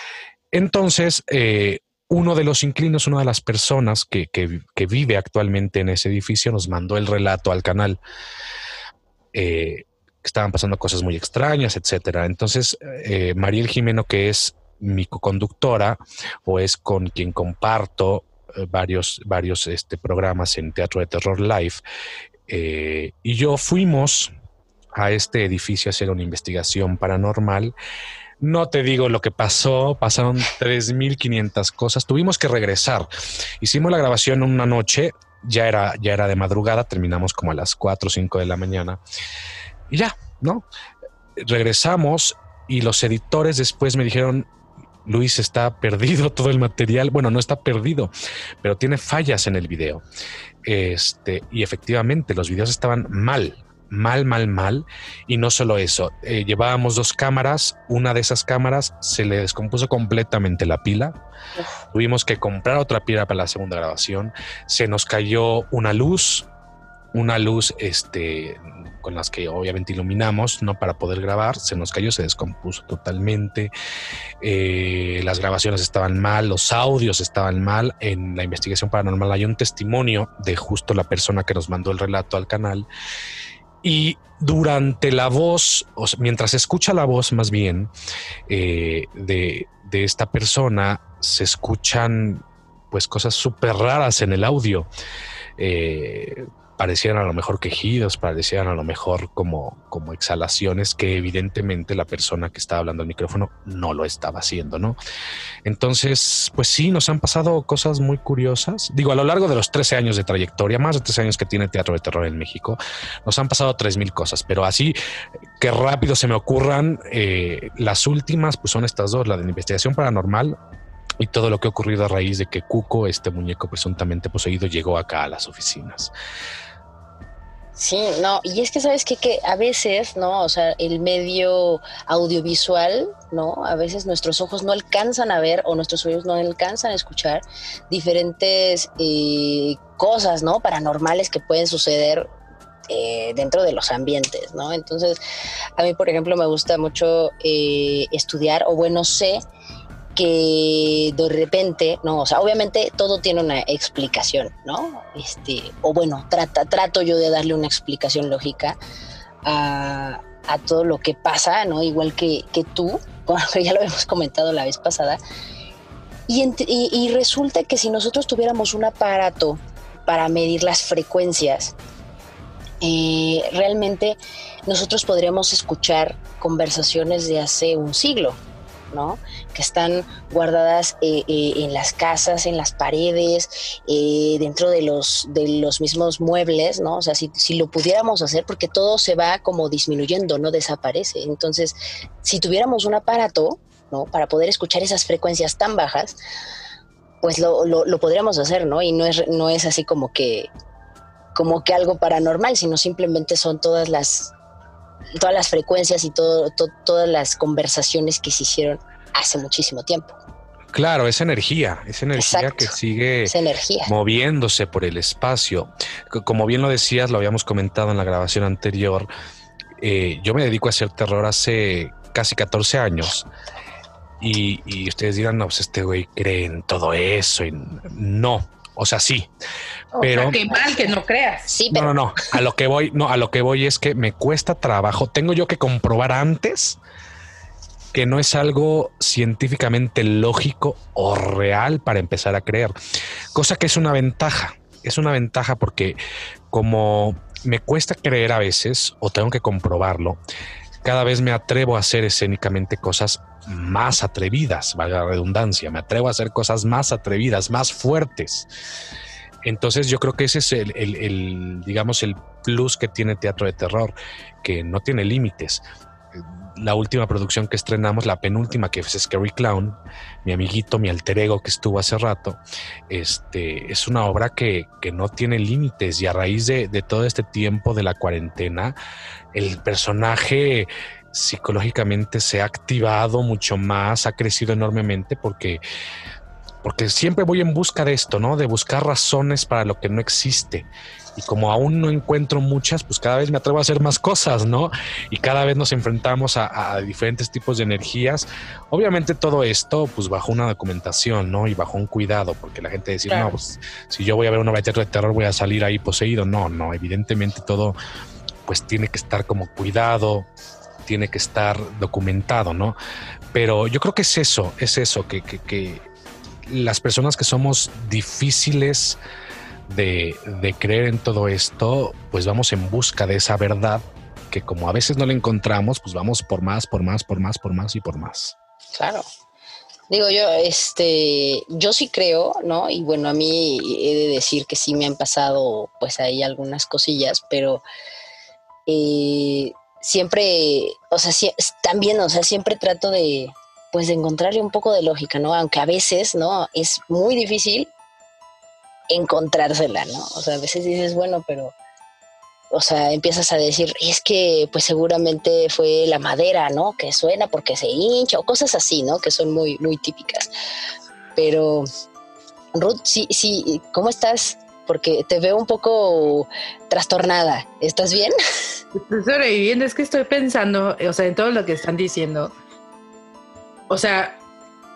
Entonces, eh, uno de los inquilinos, una de las personas que, que- vive actualmente en ese edificio, nos mandó el relato al canal. Eh, estaban pasando cosas muy extrañas, etcétera. Entonces, eh, Mariel Jimeno, que es mi conductora o es con quien comparto eh, varios, varios este, programas en Teatro de Terror Live, y yo fuimos a este edificio hacer una investigación paranormal. No te digo lo que pasó, pasaron 3.500 cosas, tuvimos que regresar. Hicimos la grabación una noche, ya era, ya era de madrugada, terminamos como a las 4 o 5 de la mañana y ya, ¿no? Regresamos y los editores después me dijeron, Luis está perdido todo el material. Bueno, no está perdido, pero tiene fallas en el video. Este, y efectivamente, los videos estaban mal, mal, mal, mal. Y no solo eso, eh, llevábamos dos cámaras. Una de esas cámaras se le descompuso completamente la pila. Tuvimos que comprar otra pila para la segunda grabación. Se nos cayó una luz, una luz este, con las que obviamente iluminamos, no para poder grabar, se nos cayó, se descompuso totalmente, eh, las grabaciones estaban mal, los audios estaban mal, en la investigación paranormal hay un testimonio de justo la persona que nos mandó el relato al canal y durante la voz, o mientras se escucha la voz más bien eh, de, de esta persona, se escuchan pues cosas súper raras en el audio. Eh, parecían a lo mejor quejidos, parecían a lo mejor como, como exhalaciones que evidentemente la persona que estaba hablando al micrófono no lo estaba haciendo, ¿no? Entonces, pues sí, nos han pasado cosas muy curiosas. Digo, a lo largo de los 13 años de trayectoria, más de 13 años que tiene Teatro de Terror en México, nos han pasado 3.000 cosas, pero así que rápido se me ocurran, eh, las últimas pues son estas dos, la de la investigación paranormal y todo lo que ha ocurrido a raíz de que Cuco, este muñeco presuntamente poseído, llegó acá a las oficinas. Sí, no, y es que sabes qué? que a veces, ¿no? O sea, el medio audiovisual, ¿no? A veces nuestros ojos no alcanzan a ver o nuestros oídos no alcanzan a escuchar diferentes eh, cosas, ¿no? Paranormales que pueden suceder eh, dentro de los ambientes, ¿no? Entonces, a mí, por ejemplo, me gusta mucho eh, estudiar, o bueno, sé que de repente, no, obviamente todo tiene una explicación, ¿no? Este, o bueno, trata, trato yo de darle una explicación lógica a, todo lo que pasa, ¿no? Igual que, que tú, ya lo hemos comentado la vez pasada. Y, y, resulta que si nosotros tuviéramos un aparato para medir las frecuencias, eh, realmente nosotros podríamos escuchar conversaciones de hace un siglo, que están guardadas eh, eh, en las casas, en las paredes, eh, dentro de los, de los mismos muebles, ¿no? O sea, si, si, lo pudiéramos hacer, porque todo se va como disminuyendo, no desaparece. Entonces, si tuviéramos un aparato, ¿no? Para poder escuchar esas frecuencias tan bajas, pues lo, lo, podríamos hacer, ¿no? Y no es, no es así como que, como que algo paranormal, sino simplemente son todas las todas las frecuencias y todo, todas las conversaciones que se hicieron hace muchísimo tiempo. Claro, es energía, es energía que sigue moviéndose por el espacio. Como bien lo decías, lo habíamos comentado en la grabación anterior, eh, yo me dedico a hacer terror hace casi 14 años. Y, ustedes dirán, no, pues este güey cree en todo eso. Y no, o sea, sí. pero qué mal que no creas. Sí, pero... No, no, no. A lo que voy, no, a lo que voy es que me cuesta trabajo. Tengo yo que comprobar antes que no es algo científicamente lógico o real para empezar a creer. Cosa que es una ventaja. Es una ventaja porque como me cuesta creer a veces o tengo que comprobarlo, cada vez me atrevo a hacer escénicamente cosas más atrevidas, valga la redundancia, me atrevo a hacer cosas más atrevidas, más fuertes. Entonces yo creo que ese es el, digamos, el plus que tiene Teatro de Terror, que no tiene límites. La última producción que estrenamos, la penúltima, que es Scary Clown, mi amiguito, mi alter ego que estuvo hace rato, este, es una obra que, no tiene límites y a raíz de, de todo este tiempo de la cuarentena, el personaje psicológicamente se ha activado mucho más, ha crecido enormemente porque porque siempre voy en busca de esto, ¿no? De buscar razones para lo que no existe. Y como aún no encuentro muchas, pues cada vez me atrevo a hacer más cosas, ¿no? Y cada vez nos enfrentamos a, diferentes tipos de energías. Obviamente todo esto, pues bajo una documentación, ¿no? Y bajo un cuidado, porque la gente dice, no, pues si yo voy a ver una obra de terror voy a salir ahí poseído. No, no, evidentemente todo pues tiene que estar como cuidado, tiene que estar documentado, ¿no? Pero yo creo que es eso, es eso, que, que, que las personas que somos difíciles de, de creer en todo esto, pues vamos en busca de esa verdad que como a veces no la encontramos, pues vamos por más, por más, por más, por más y por más. Claro. Digo yo, este, yo sí creo, ¿no? Y bueno, a mí he de decir que sí me han pasado, pues ahí algunas cosillas, pero eh, siempre, o sea, también, o sea, siempre trato de, pues, de encontrarle un poco de lógica, ¿no? Aunque a veces, ¿no? Es muy difícil encontrársela, ¿no? O sea, a veces dices, bueno, pero o sea, empiezas a decir, es que pues seguramente fue la madera, ¿no? Que suena porque se hincha o cosas así, ¿no? Que son muy, muy típicas. Pero, Ruth, sí, sí, ¿cómo estás? Porque te veo un poco trastornada. ¿Estás bien? Estoy sobreviviendo, es que estoy pensando, o sea, en todo lo que están diciendo. O sea,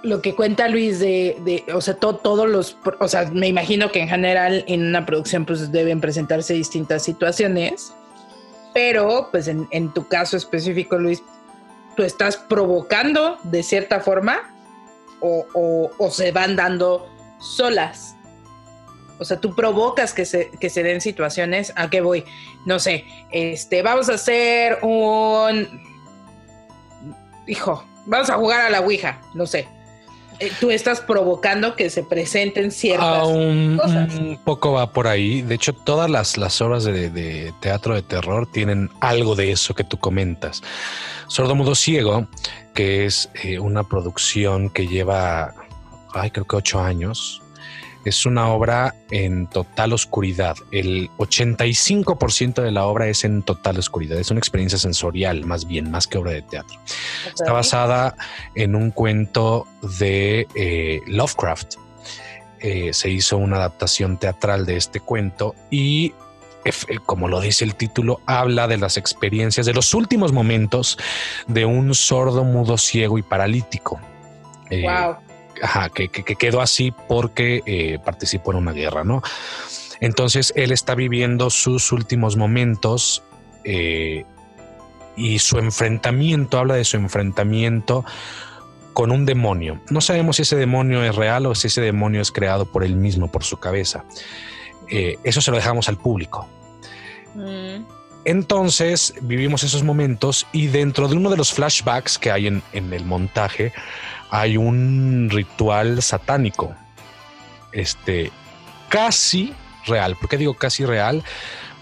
lo que cuenta Luis de, o sea, todos los, o sea, me imagino que en general en una producción pues deben presentarse distintas situaciones, pero pues en, tu caso específico, Luis, tú estás provocando de cierta forma o, o, o, se van dando solas. O sea, tú provocas que se, que se den situaciones. ¿A qué voy? No sé, este, vamos a hacer un... Hijo, vamos a jugar a la Ouija, no sé eh, tú estás provocando que se presenten ciertas un, cosas. un poco va por ahí. De hecho, todas las, las obras de, de teatro de terror tienen algo de eso que tú comentas. Sordo Mudo Ciego, que es eh, una producción que lleva, ay, creo que ocho años, es una obra en total oscuridad. El 85% de la obra es en total oscuridad. Es una experiencia sensorial, más bien, más que obra de teatro. Está basada en un cuento de eh, Lovecraft. Eh, se hizo una adaptación teatral de este cuento y eh, como lo dice el título, habla de las experiencias, de los últimos momentos de un sordo, mudo, ciego y paralítico. Eh, wow. Ajá, que, que- que quedó así porque eh, participó en una guerra, ¿no? Entonces él está viviendo sus últimos momentos eh, y su enfrentamiento, habla de su enfrentamiento con un demonio. No sabemos si ese demonio es real o si ese demonio es creado por él mismo, por su cabeza. Eh, eso se lo dejamos al público. Mm. Entonces vivimos esos momentos y dentro de uno de los flashbacks que hay en, en el montaje hay un ritual satánico. Este casi real. ¿Por qué digo casi real?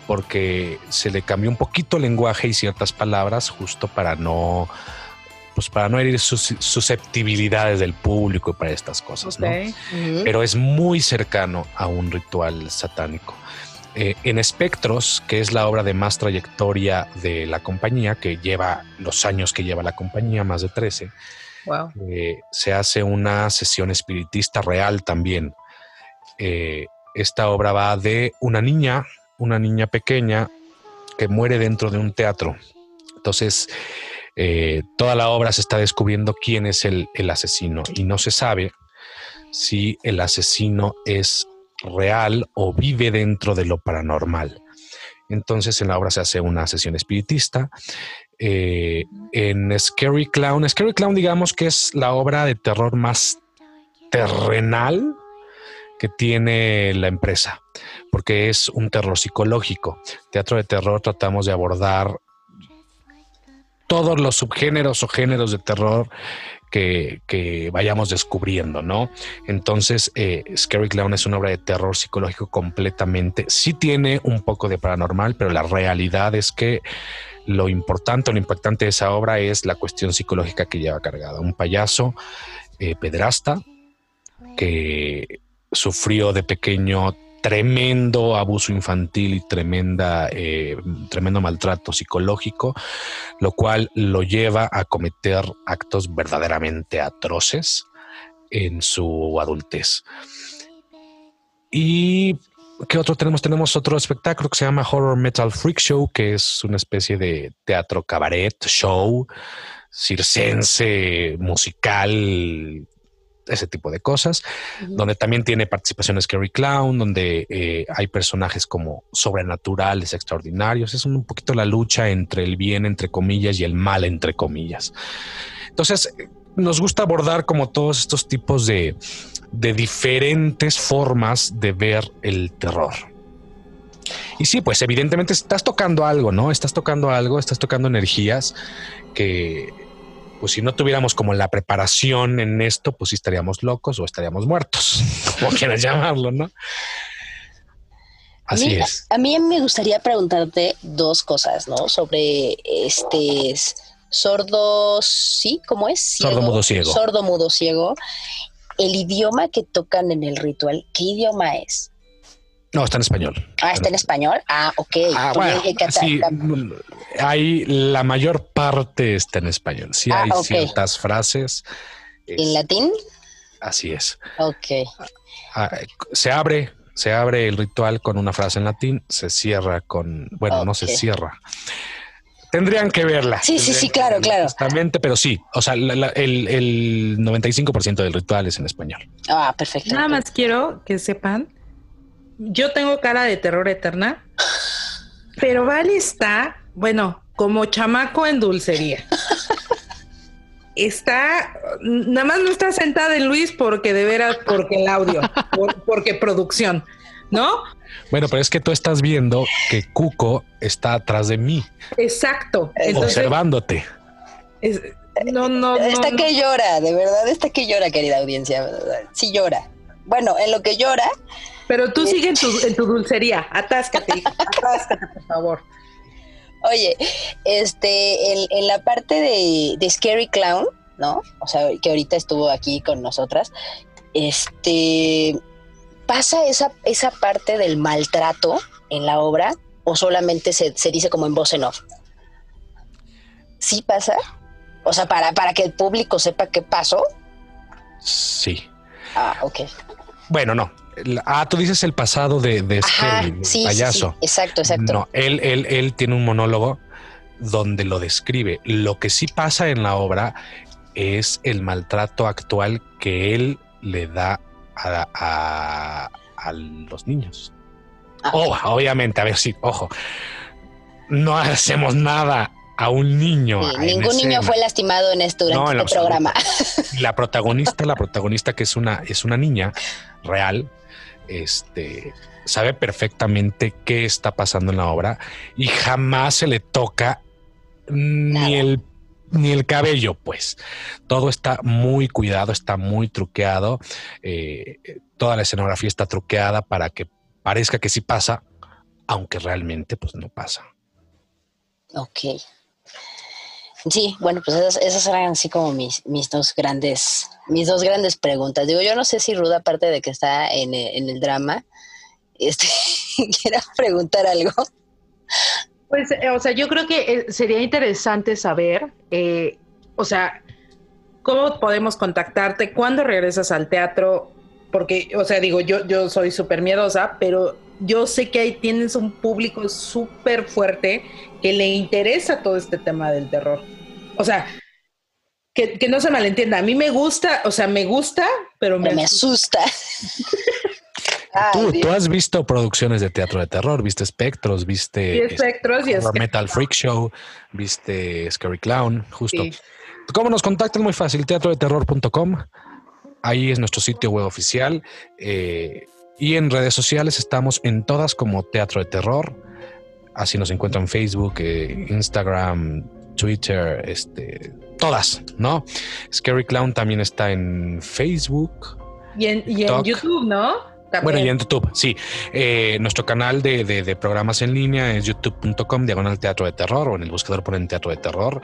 Porque se le cambió un poquito el lenguaje y ciertas palabras justo para no pues para no herir sus susceptibilidades del público y para estas cosas, ¿no? Pero es muy cercano a un ritual satánico. Eh, en Espectros, que es la obra de más trayectoria de la compañía, que lleva los años que lleva la compañía, más de 13, Wow. eh, se hace una sesión espiritista real también. Eh, esta obra va de una niña, una niña pequeña que muere dentro de un teatro. Entonces, eh, toda la obra se está descubriendo quién es el, el asesino y no se sabe si el asesino es real o vive dentro de lo paranormal. Entonces en la obra se hace una sesión espiritista. Eh, en Scary Clown, Scary Clown digamos que es la obra de terror más terrenal que tiene la empresa, porque es un terror psicológico. Teatro de terror tratamos de abordar todos los subgéneros o géneros de terror que, vayamos descubriendo, ¿no? Entonces, eh, Scary Clown es una obra de terror psicológico completamente. Sí tiene un poco de paranormal, pero la realidad es que lo importante, lo impactante de esa obra es la cuestión psicológica que lleva cargada. Un payaso eh, pedrasta que sufrió de pequeño tremendo abuso infantil y tremenda, eh, tremendo maltrato psicológico, lo cual lo lleva a cometer actos verdaderamente atroces en su adultez. Y ¿qué otro tenemos? Tenemos otro espectáculo que se llama Horror Metal Freak Show, que es una especie de teatro cabaret, show, circense, musical, ese tipo de cosas, donde también tiene participación Scary Clown, donde eh, hay personajes como sobrenaturales, extraordinarios. Es un poquito la lucha entre el bien, entre comillas, y el mal, entre comillas. Entonces, nos gusta abordar como todos estos tipos de, de diferentes formas de ver el terror. Y sí, pues evidentemente estás tocando algo, ¿no? Estás tocando algo, estás tocando energías que, pues si no tuviéramos como la preparación en esto, pues sí estaríamos locos o estaríamos muertos, como quieras llamarlo, ¿no? Así a mí, es. A mí me gustaría preguntarte dos cosas, ¿no? Sobre este sordos, ¿sí? ¿Cómo es? Ciego, sordo mudo ciego. Sordo mudo ciego. El idioma que tocan en el ritual, ¿qué idioma es? No, está en español. Ah, está en español. Ah, ok. Ah, bueno, sí, hay la mayor parte está en español. Sí Ah, hay ok. ciertas frases. ¿En es- latín? así es. Ok. Ah, se abre, se abre el ritual con una frase en latín, se cierra con, bueno, no se cierra. Tendrían que verla. Sí, sí, sí, claro, claro. Justamente, pero sí, o sea, la- la- el, el 95% del ritual es en español. Ah, perfecto. Nada más quiero que sepan, yo tengo cara de terror eterna, pero Vale está, bueno, como chamaco en dulcería. Está, nada más no está sentada en Luis porque de veras, porque el audio, por- porque producción, ¿no? Bueno, pero es que tú estás viendo que Cuco está atrás de mí, Exacto. Entonces, observándote. es- no, no, no. Está no. que llora, de verdad, está que llora, querida audiencia. Sí llora. Bueno, en lo que llora, Pero tú sigue en tu, en tu dulcería, atáscate, atáscate, por favor. Oye, este, en, en la parte de, de Scary Clown, ¿no? O sea, que ahorita estuvo aquí con nosotras, este, ¿pasa esa, esa parte del maltrato en la obra o solamente se, se dice como en voz en off? ¿Sí pasa? O sea, para, para que el público sepa qué pasó. Sí. Ah, ok. Bueno, no. Ah, tú dices el pasado de, de Ajá, el sí, sí, payaso. sí, exacto, exacto. No, él, él, él tiene un monólogo donde lo describe. Lo que sí pasa en la obra es el maltrato actual que él le da a, a- a los niños. Ah, Oh, obviamente, a ver si, ojo, no hacemos nada a un niño. sí, ningún niño fue lastimado en este, durante No, en este programa. La protagonista, la protagonista que es una, es una niña real, este, sabe perfectamente qué está pasando en la obra y jamás se le toca ni el ni el cabello, pues. Todo está muy cuidado, está muy truqueado. eh, toda la escenografía está truqueada para que parezca que sí pasa, aunque realmente pues no pasa. Ok. Sí, bueno, pues esas, eran así como mis, mis dos grandes, mis dos grandes preguntas. Digo, yo no sé si Ruda, aparte de que está en en el drama, este, quiera preguntar algo. Pues, eh, o sea, yo creo que eh, sería interesante saber, eh, o sea, cómo podemos contactarte, cuándo regresas al teatro, porque, o sea, digo, yo, yo soy súper miedosa, pero yo sé que ahí tienes un público súper fuerte que le interesa todo este tema del terror. O sea, que, que no se malentienda, a mí me gusta, o sea, me gusta, pero me, me asusta. asusta. Ay, Tú, tú has visto producciones de teatro de terror, viste espectros, viste Y espectros y es Horror que- Metal Freak Show, viste Scary Clown, justo. Sí. ¿Cómo nos contactan? Muy fácil, teatrodeterror.com. Ahí es nuestro sitio web oficial. eh, y en redes sociales estamos en todas como Teatro de Terror. Así nos encuentran Facebook, eh, Instagram, Twitter, este, todas, ¿no? Scary Clown también está en Facebook. Y en, y en TikTok. YouTube, ¿no? También. Bueno, y en YouTube, sí. Eh, nuestro canal de, de- de programas en línea es youtube.com, diagonal teatro de terror, o en el buscador ponen teatro de terror.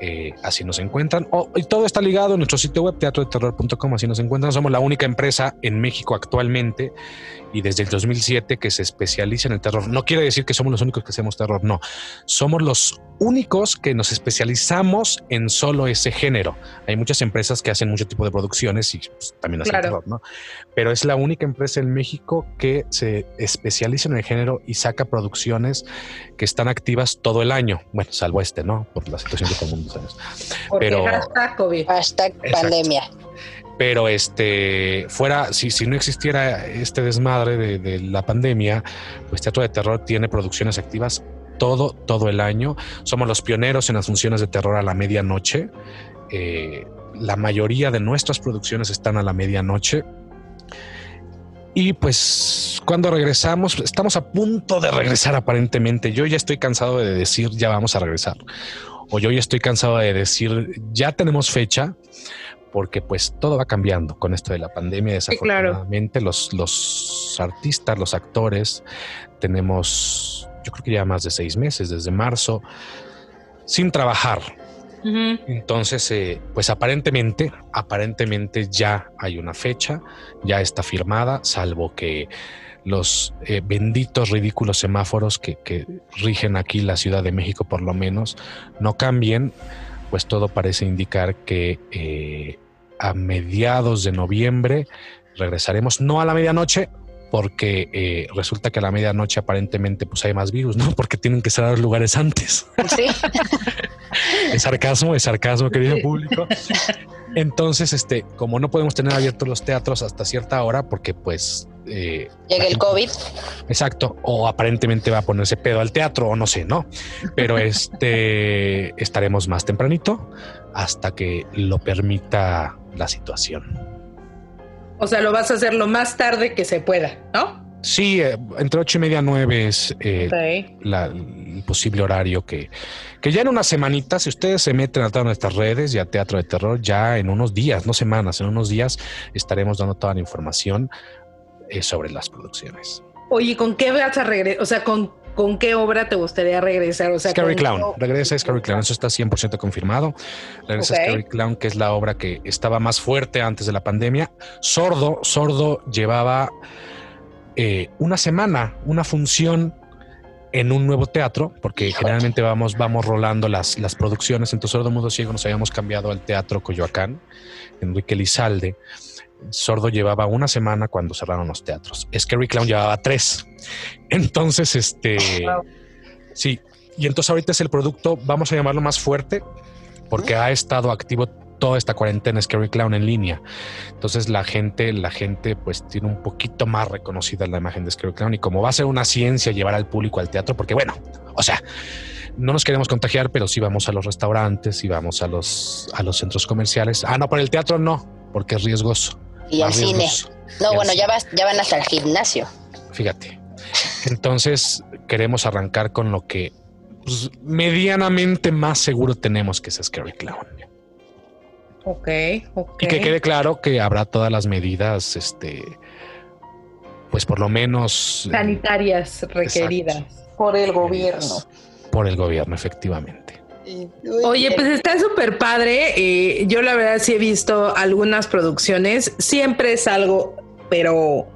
eh, así nos encuentran. Oh, y todo está ligado en nuestro sitio web, teatrodeterror.com, así nos encuentran. Somos la única empresa en México actualmente y desde el 2007 que se especializa en el terror. No quiere decir que somos los únicos que hacemos terror, no. Somos los únicos que nos especializamos en solo ese género. Hay muchas empresas que hacen mucho tipo de producciones y pues, también hacen Claro. terror, ¿no? Pero es la única empresa en México que se especializa en el género y saca producciones que están activas todo el año. Bueno, salvo este, ¿no? Por la situación que todo el mundo sabe. Pero- hashtag COVID. Hashtag Exacto. pandemia. Pero este, fuera, si, si no existiera este desmadre de, de la pandemia, pues Teatro de Terror tiene producciones activas todo, todo el año. Somos los pioneros en las funciones de terror a la medianoche. Eh, la mayoría de nuestras producciones están a la medianoche. Y pues cuando regresamos, estamos a punto de regresar aparentemente. Yo ya estoy cansado de decir ya vamos a regresar. O yo ya estoy cansado de decir ya tenemos fecha, porque pues todo va cambiando con esto de la pandemia. Sí, claro. Desafortunadamente los, los artistas, los actores, tenemos yo creo que ya más de seis meses, desde marzo, sin trabajar. Entonces, eh, pues aparentemente, aparentemente ya hay una fecha, ya está firmada, salvo que los eh, benditos ridículos semáforos que, que rigen aquí la Ciudad de México por lo menos no cambien, pues todo parece indicar que eh, a mediados de noviembre regresaremos, no a la medianoche, porque eh, resulta que a la medianoche aparentemente pues hay más virus, ¿no? Porque tienen que cerrar los lugares antes. Sí. Es sarcasmo, es sarcasmo, querido público. Entonces, este, como no podemos tener abiertos los teatros hasta cierta hora, porque pues eh, Llega el COVID. Exacto, o aparentemente va a ponerse pedo al teatro, o no sé, ¿no? Pero este estaremos más tempranito hasta que lo permita la situación. O sea, lo vas a hacer lo más tarde que se pueda, ¿no? Sí, eh, entre ocho y media nueve es eh, la- el posible horario que, que ya en una semanita, si ustedes se meten a todas nuestras redes y a Teatro de Terror, ya en unos días, no semanas, en unos días estaremos dando toda la información eh, sobre las producciones. Oye, ¿con qué vas a regresar? O sea, ¿con, ¿con qué obra te gustaría regresar? O sea, Scary ¿con- Clown, regresa Scary Clown, eso está 100% confirmado. Regresa Ok. Scary Clown, que es la obra que estaba más fuerte antes de la pandemia. Sordo, Sordo llevaba eh, una semana, una función en un nuevo teatro, porque Híjole. generalmente vamos, vamos rolando las, las producciones. Entonces, Sordo Mudo Ciego nos habíamos cambiado al Teatro Coyoacán, Enrique Lizalde. Sordo llevaba una semana cuando cerraron los teatros. Scary Clown llevaba tres. Entonces, este, Wow. sí. Y entonces ahorita es el producto, vamos a llamarlo más fuerte, porque ha estado activo toda esta cuarentena Scary Clown en línea. Entonces la gente, la gente pues tiene un poquito más reconocida la imagen de Scary Clown y como va a ser una ciencia llevar al público al teatro, porque bueno, o sea, no nos queremos contagiar, pero sí vamos a los restaurantes y vamos a los, a los centros comerciales. Ah, no, para el teatro no, porque es riesgoso. Y al cine. No, Y bueno, ya, vas, ya van hasta el gimnasio. Fíjate. Entonces queremos arrancar con lo que pues, medianamente más seguro tenemos que es Scary Clown. Ok, ok. Y que quede claro que habrá todas las medidas, este, pues por lo menos eh, Sanitarias requeridas por el gobierno. por el gobierno, efectivamente. Oye, pues está súper padre. eh, yo la verdad sí he visto algunas producciones. Siempre es algo, pero...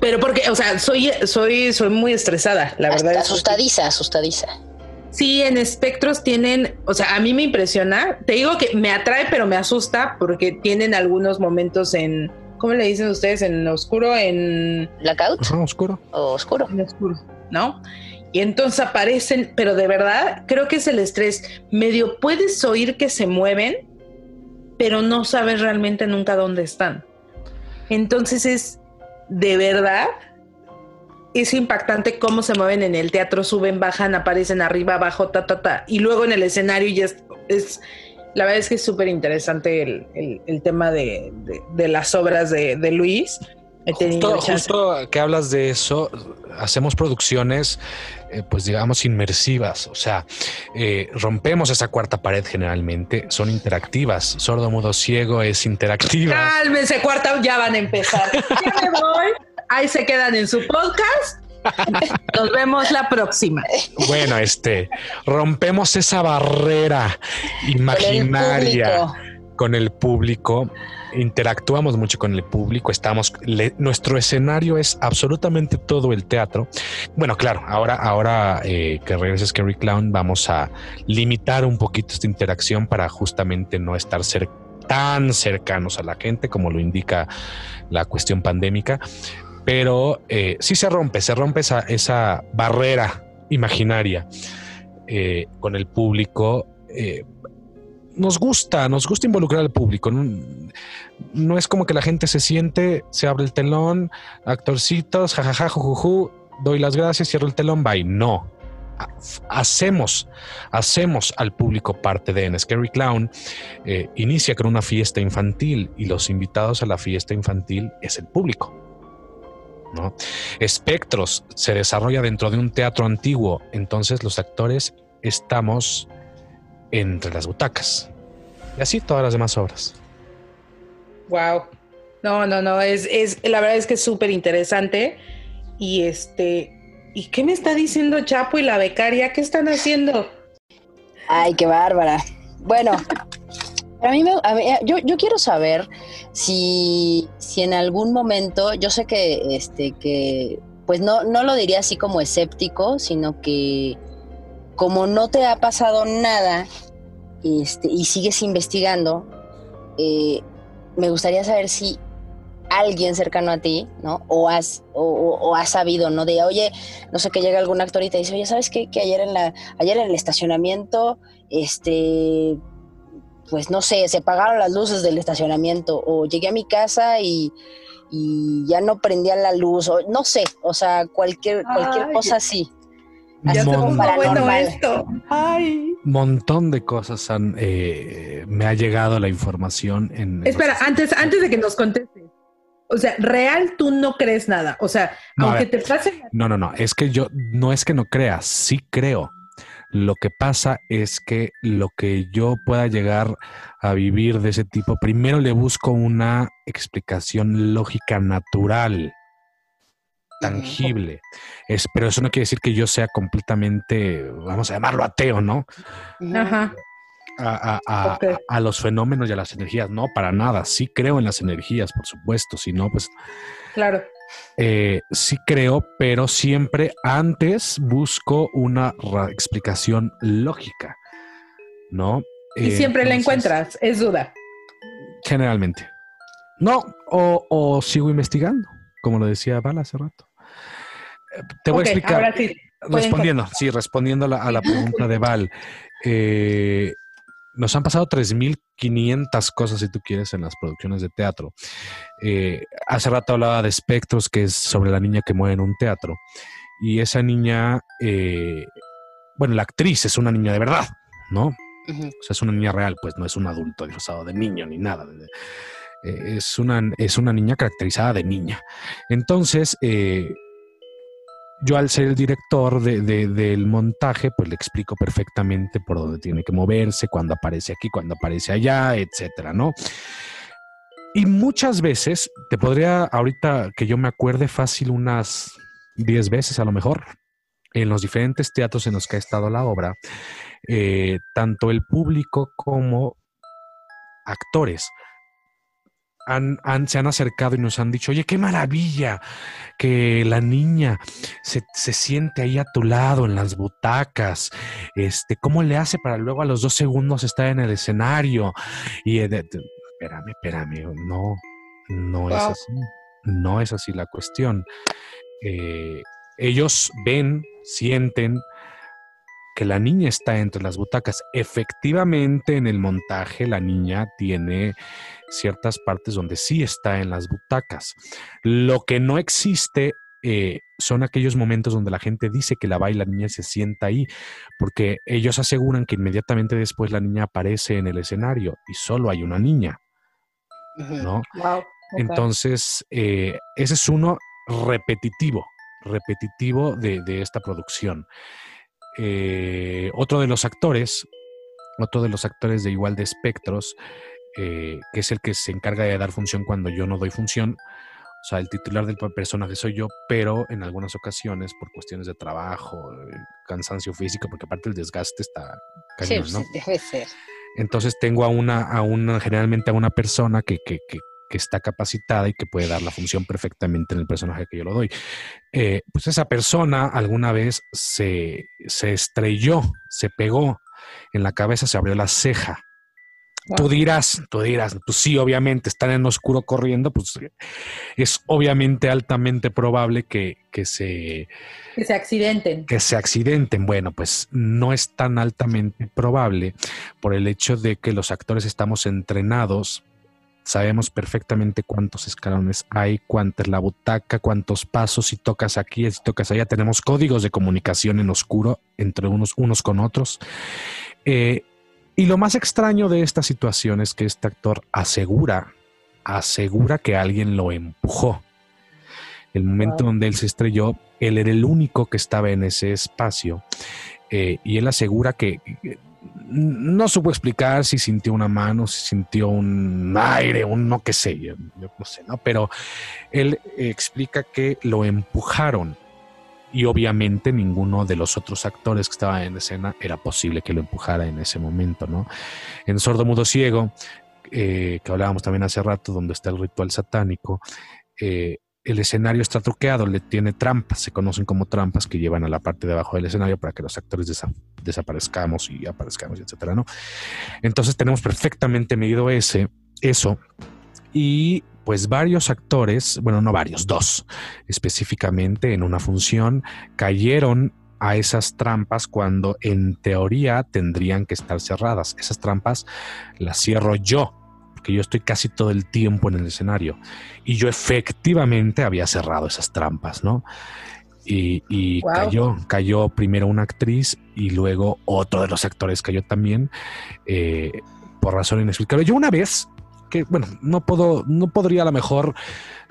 Pero porque, o sea, soy, soy, soy muy estresada, la Hasta verdad. asustadiza, asustadiza. Sí, en espectros tienen, o sea, a mí me impresiona. Te digo que me atrae, pero me asusta porque tienen algunos momentos en, ¿cómo le dicen ustedes? En oscuro, en, ¿Blackout Ajá, oscuro. o oscuro? en oscuro, ¿no? Y entonces aparecen, pero de verdad creo que es el estrés. Medio puedes oír que se mueven, pero no sabes realmente nunca dónde están. Entonces es de verdad es impactante cómo se mueven en el teatro, suben, bajan, aparecen arriba, abajo, ta, ta, ta. Y luego en el escenario ya es, la verdad es que es súper interesante el, el- el tema de, de- de las obras de, de Luis. He Justo, que hablas de eso, hacemos producciones, eh, pues digamos, inmersivas. O sea, eh, rompemos esa cuarta pared generalmente, son interactivas. Sordo, mudo, ciego es interactiva. Cálmense, cuarta, ya van a empezar. Ya me voy. Ahí se quedan en su podcast. Nos vemos la próxima. Bueno, este, rompemos esa barrera imaginaria. Con el público. Interactuamos mucho con el público. Estamos, nuestro escenario es absolutamente todo el teatro. Bueno, claro, ahora, ahora eh, que regrese Scary Clown, vamos a limitar un poquito esta interacción para justamente no estar tan cercanos a la gente como lo indica la cuestión pandémica. Pero eh, sí se rompe, se rompe esa, esa barrera imaginaria eh, con el público. eh, nos gusta, nos gusta involucrar al público. No, es como que la gente se siente, se abre el telón, actorcitos, jajaja, jujuju, doy las gracias, cierro el telón, bye. No. Ha- Hacemos, hacemos al público parte de en Scary Clown. eh, inicia con una fiesta infantil y los invitados a la fiesta infantil es el público. ¿no? Espectros se desarrolla dentro de un teatro antiguo, entonces los actores estamos entre las butacas. Y así todas las demás obras. Wow. No, no, no, es, es, la verdad es que es súper interesante. Y este, ¿y qué me está diciendo Chapo y la becaria? ¿Qué están haciendo? Ay, qué bárbara. Bueno, a mí, me, a mí- yo, yo quiero saber si, si en algún momento, yo sé que, este, que, pues no, no lo diría así como escéptico, sino que como no te ha pasado nada este, y sigues investigando, eh, me gustaría saber si alguien cercano a ti, ¿no? O has, o, o- o has sabido, ¿no? De, oye, no sé, que llega algún actor y te dice, oye, ¿sabes qué? Que ayer en la, ayer en el estacionamiento, este, pues no sé, se apagaron las luces del estacionamiento, o llegué a mi casa y, y ya no prendía la luz, o no sé, o sea, cualquier, cualquier Ay. cosa así. Ya bueno esto. Ay. Montón de cosas han, eh, me ha llegado la información en. Espera, los- antes, antes de que nos contestes. O sea, real tú no crees nada. O sea, No, aunque ver. te pase. No, no, no. Es que yo no es que no crea, sí creo. Lo que pasa es que lo que yo pueda llegar a vivir de ese tipo, primero le busco una explicación lógica natural, tangible. Es, pero eso no quiere decir que yo sea completamente, vamos a llamarlo ateo, ¿no? Ajá. A, a- a- los fenómenos y a las energías. No, para nada. Sí creo en las energías, por supuesto. Si no, pues Claro. eh, sí creo, pero siempre antes busco una explicación lógica, ¿no? Y Eh, siempre la encuentras, es duda. Generalmente. No, o, o sigo investigando, como lo decía Val hace rato. Eh, Te voy a explicar. Ahora sí. pueden Respondiendo, sí, respondiendo a la, a la pregunta de Val. eh, nos han pasado 3.500 cosas, si tú quieres, en las producciones de teatro. Eh, hace rato hablaba de Espectros, que es sobre la niña que muere en un teatro. Y esa niña, eh, bueno, la actriz es una niña de verdad, ¿no? O sea, es una niña real, pues no es un adulto disfrazado de niño ni nada. Eh, es, una, es una niña caracterizada de niña. Entonces, eh, yo al ser el director de- de- del montaje, pues le explico perfectamente por dónde tiene que moverse, cuando aparece aquí, cuando aparece allá, etcétera, ¿no? Y muchas veces, te podría, ahorita que yo me acuerde fácil unas 10 veces a lo mejor, en los diferentes teatros en los que ha estado la obra, eh, tanto el público como actores han, han- se han acercado y nos han dicho, oye, qué maravilla que la niña se, se siente ahí a tu lado en las butacas, este, ¿cómo le hace para luego a los dos segundos estar en el escenario? Y eh, de- de- espérame, espérame, no, no es así, no es así la cuestión. Eh, ellos ven, sienten que la niña está entre las butacas. Efectivamente, en el montaje la niña tiene ciertas partes donde sí está en las butacas. Lo que no existe eh, son aquellos momentos donde la gente dice que la va y la niña se sienta ahí, porque ellos aseguran que inmediatamente después la niña aparece en el escenario y solo hay una niña. ¿no? Wow. Entonces, eh, ese es uno repetitivo, repetitivo de, de esta producción. Eh, otro de los actores, otro de los actores de igual de espectros, eh, que es el que se encarga de dar función cuando yo no doy función. O sea, el titular del personaje soy yo, pero en algunas ocasiones, por cuestiones de trabajo, eh, cansancio físico, porque aparte el desgaste está Sí, cañón, ¿no? sí, debe ser. Entonces tengo a una, a una, generalmente a una persona que, que, que, que está capacitada y que puede dar la función perfectamente en el personaje que yo lo doy. Eh, pues esa persona alguna vez se, se estrelló, se pegó en la cabeza, se abrió la ceja. Tú dirás, tú dirás, pues sí, obviamente están en oscuro corriendo, pues es obviamente altamente probable que, que se Que se accidenten. que se accidenten. Bueno, pues no es tan altamente probable por el hecho de que los actores estamos entrenados, sabemos perfectamente cuántos escalones hay, cuánta es la butaca, cuántos pasos, si tocas aquí, si tocas allá, tenemos códigos de comunicación en oscuro entre unos, unos con otros. Eh, y lo más extraño de esta situación es que este actor asegura, asegura que alguien lo empujó. El momento Wow. donde él se estrelló, él era el único que estaba en ese espacio. eh, y él asegura que que no supo explicar si sintió una mano, si sintió un aire, un no que sé, yo, no sé, ¿no? Pero él explica que lo empujaron y obviamente ninguno de los otros actores que estaban en escena era posible que lo empujara en ese momento, ¿no? En Sordo Mudo Ciego, eh, que hablábamos también hace rato, donde está el ritual satánico, eh, el escenario está truqueado, le tiene trampas, se conocen como trampas que llevan a la parte de abajo del escenario para que los actores desa- desaparezcamos y aparezcamos, etcétera, ¿no? Entonces tenemos perfectamente medido ese, eso, y pues varios actores, bueno, no varios, dos específicamente en una función, cayeron a esas trampas cuando en teoría tendrían que estar cerradas. Esas trampas las cierro yo, porque yo estoy casi todo el tiempo en el escenario. Y yo efectivamente había cerrado esas trampas, ¿no? Y, y Wow. cayó, cayó primero una actriz y luego otro de los actores cayó también eh, por razón inexplicable. Yo una vez, que bueno, no puedo, no podría a lo mejor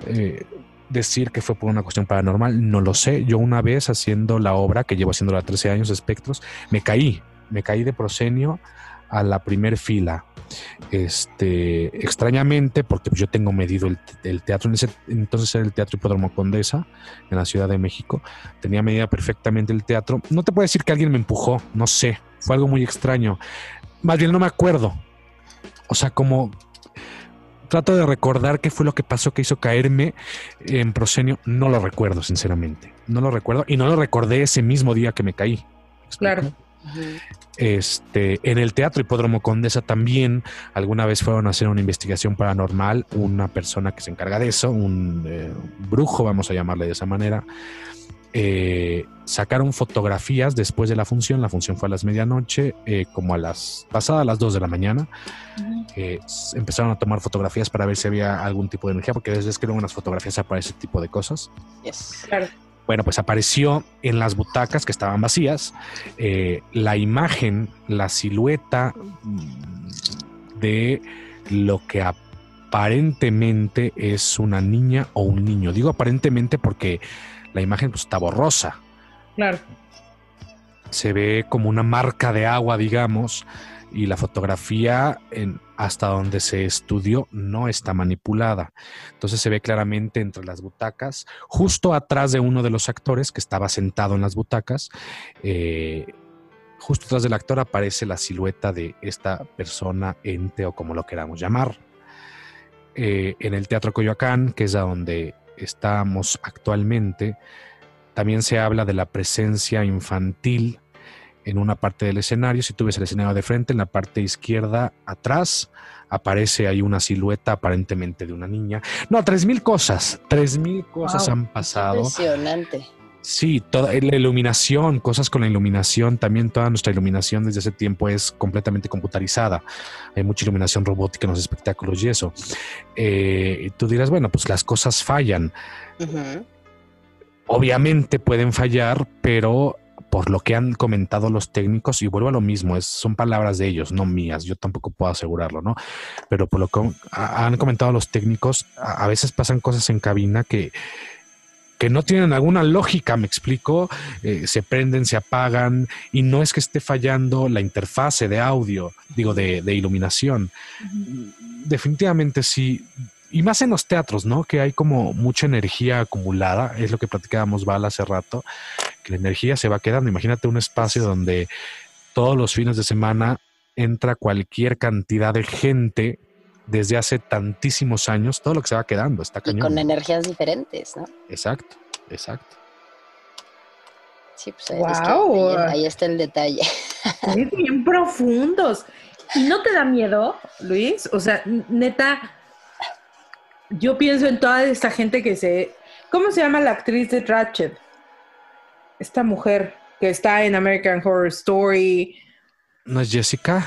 eh, decir que fue por una cuestión paranormal, no lo sé. Yo una vez haciendo la obra, que llevo haciéndola 13 años, Espectros, me caí, me caí de proscenio a la primer fila. Este, extrañamente, porque yo tengo medido el, el teatro, en ese entonces era el Teatro Hipódromo Condesa, en la Ciudad de México, tenía medida perfectamente el teatro. No te puedo decir que alguien me empujó, no sé, fue algo muy extraño. Más bien no me acuerdo. O sea, como trato de recordar qué fue lo que pasó que hizo caerme en proscenio, no lo recuerdo, sinceramente. No lo recuerdo y no lo recordé ese mismo día que me caí. Claro. Este, en el Teatro Hipódromo Condesa también alguna vez fueron a hacer una investigación paranormal, una persona que se encarga de eso, un eh, brujo, vamos a llamarle de esa manera. eh, sacaron fotografías después de la función, la función fue a las medianoche, eh, como a las pasadas las 2 de la mañana, eh, empezaron a tomar fotografías para ver si había algún tipo de energía, porque desde que eran unas fotografías para ese tipo de cosas. Yes. Claro. Bueno, pues apareció en las butacas que estaban vacías eh, la imagen, la silueta mm, de lo que aparentemente es una niña o un niño. Digo aparentemente porque la imagen pues, está borrosa. Claro. Se ve como una marca de agua, digamos, y la fotografía, hasta donde se estudió, no está manipulada. Entonces se ve claramente entre las butacas, justo atrás de uno de los actores que estaba sentado en las butacas. eh, justo atrás del actor aparece la silueta de esta persona, ente o como lo queramos llamar. Eh, en el Teatro Coyoacán, que es donde estamos actualmente, también se habla de la presencia infantil en una parte del escenario. Si tú ves el escenario de frente, en la parte izquierda atrás, aparece ahí una silueta aparentemente de una niña. No, tres mil cosas, tres mil cosas Wow. han pasado. Impresionante. Sí, toda la iluminación, cosas con la iluminación, también toda nuestra iluminación desde ese tiempo es completamente computarizada. Hay mucha iluminación robótica en los espectáculos y eso. Eh, y tú dirás, bueno, pues las cosas fallan. Obviamente pueden fallar, pero por lo que han comentado los técnicos, y vuelvo a lo mismo, es, son palabras de ellos, no mías, yo tampoco puedo asegurarlo, ¿no? Pero por lo que ha- han comentado los técnicos, a, a veces pasan cosas en cabina que, que no tienen alguna lógica, me explico, Eh, se prenden, se apagan, y no es que esté fallando la interfase de audio, digo, de, de iluminación. Definitivamente sí. Y más en los teatros, ¿no? Que hay como mucha energía acumulada, es lo que platicábamos Val hace rato, que la energía se va quedando. Imagínate un espacio donde todos los fines de semana entra cualquier cantidad de gente desde hace tantísimos años, todo lo que se va quedando, está Y cañón. con energías diferentes, ¿no? Exacto, exacto. Sí, pues es que Guau. ahí, ahí está el detalle. Sí, bien profundos. ¿No te da miedo, Luis? O sea, neta, yo pienso en toda esta gente que se... ¿Cómo se llama la actriz de Ratchet? Esta mujer que está en American Horror Story. ¿No es Jessica?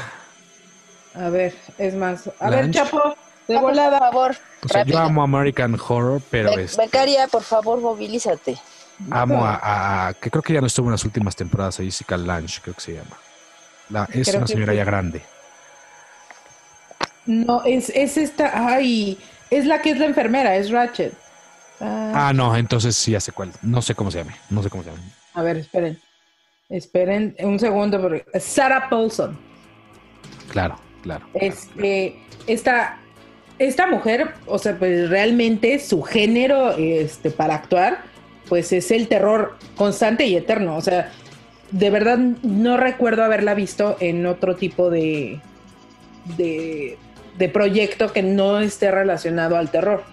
A ver, es más. A ver. Chapo, de Por volada. favor, O sea, yo amo American Horror, pero Be- este, Becaria, por favor, movilízate. amo a, a- a- que creo que ya no estuvo en las últimas temporadas a Jessica Lange, creo que se llama. La- es Creo una señora sí. ya grande. No, es, es esta. Ay, es la que es la enfermera, es Ratchet. Ah, Ah, no, entonces sí, sé cuál. No sé cómo se llame. No sé cómo se llama. A ver, esperen. Esperen un segundo. porque- Sarah Paulson. Claro, claro. Este, esta, esta mujer, o sea, pues realmente su género este, para actuar, pues es el terror constante y eterno. O sea, de verdad no recuerdo haberla visto en otro tipo de, de, de proyecto que no esté relacionado al terror.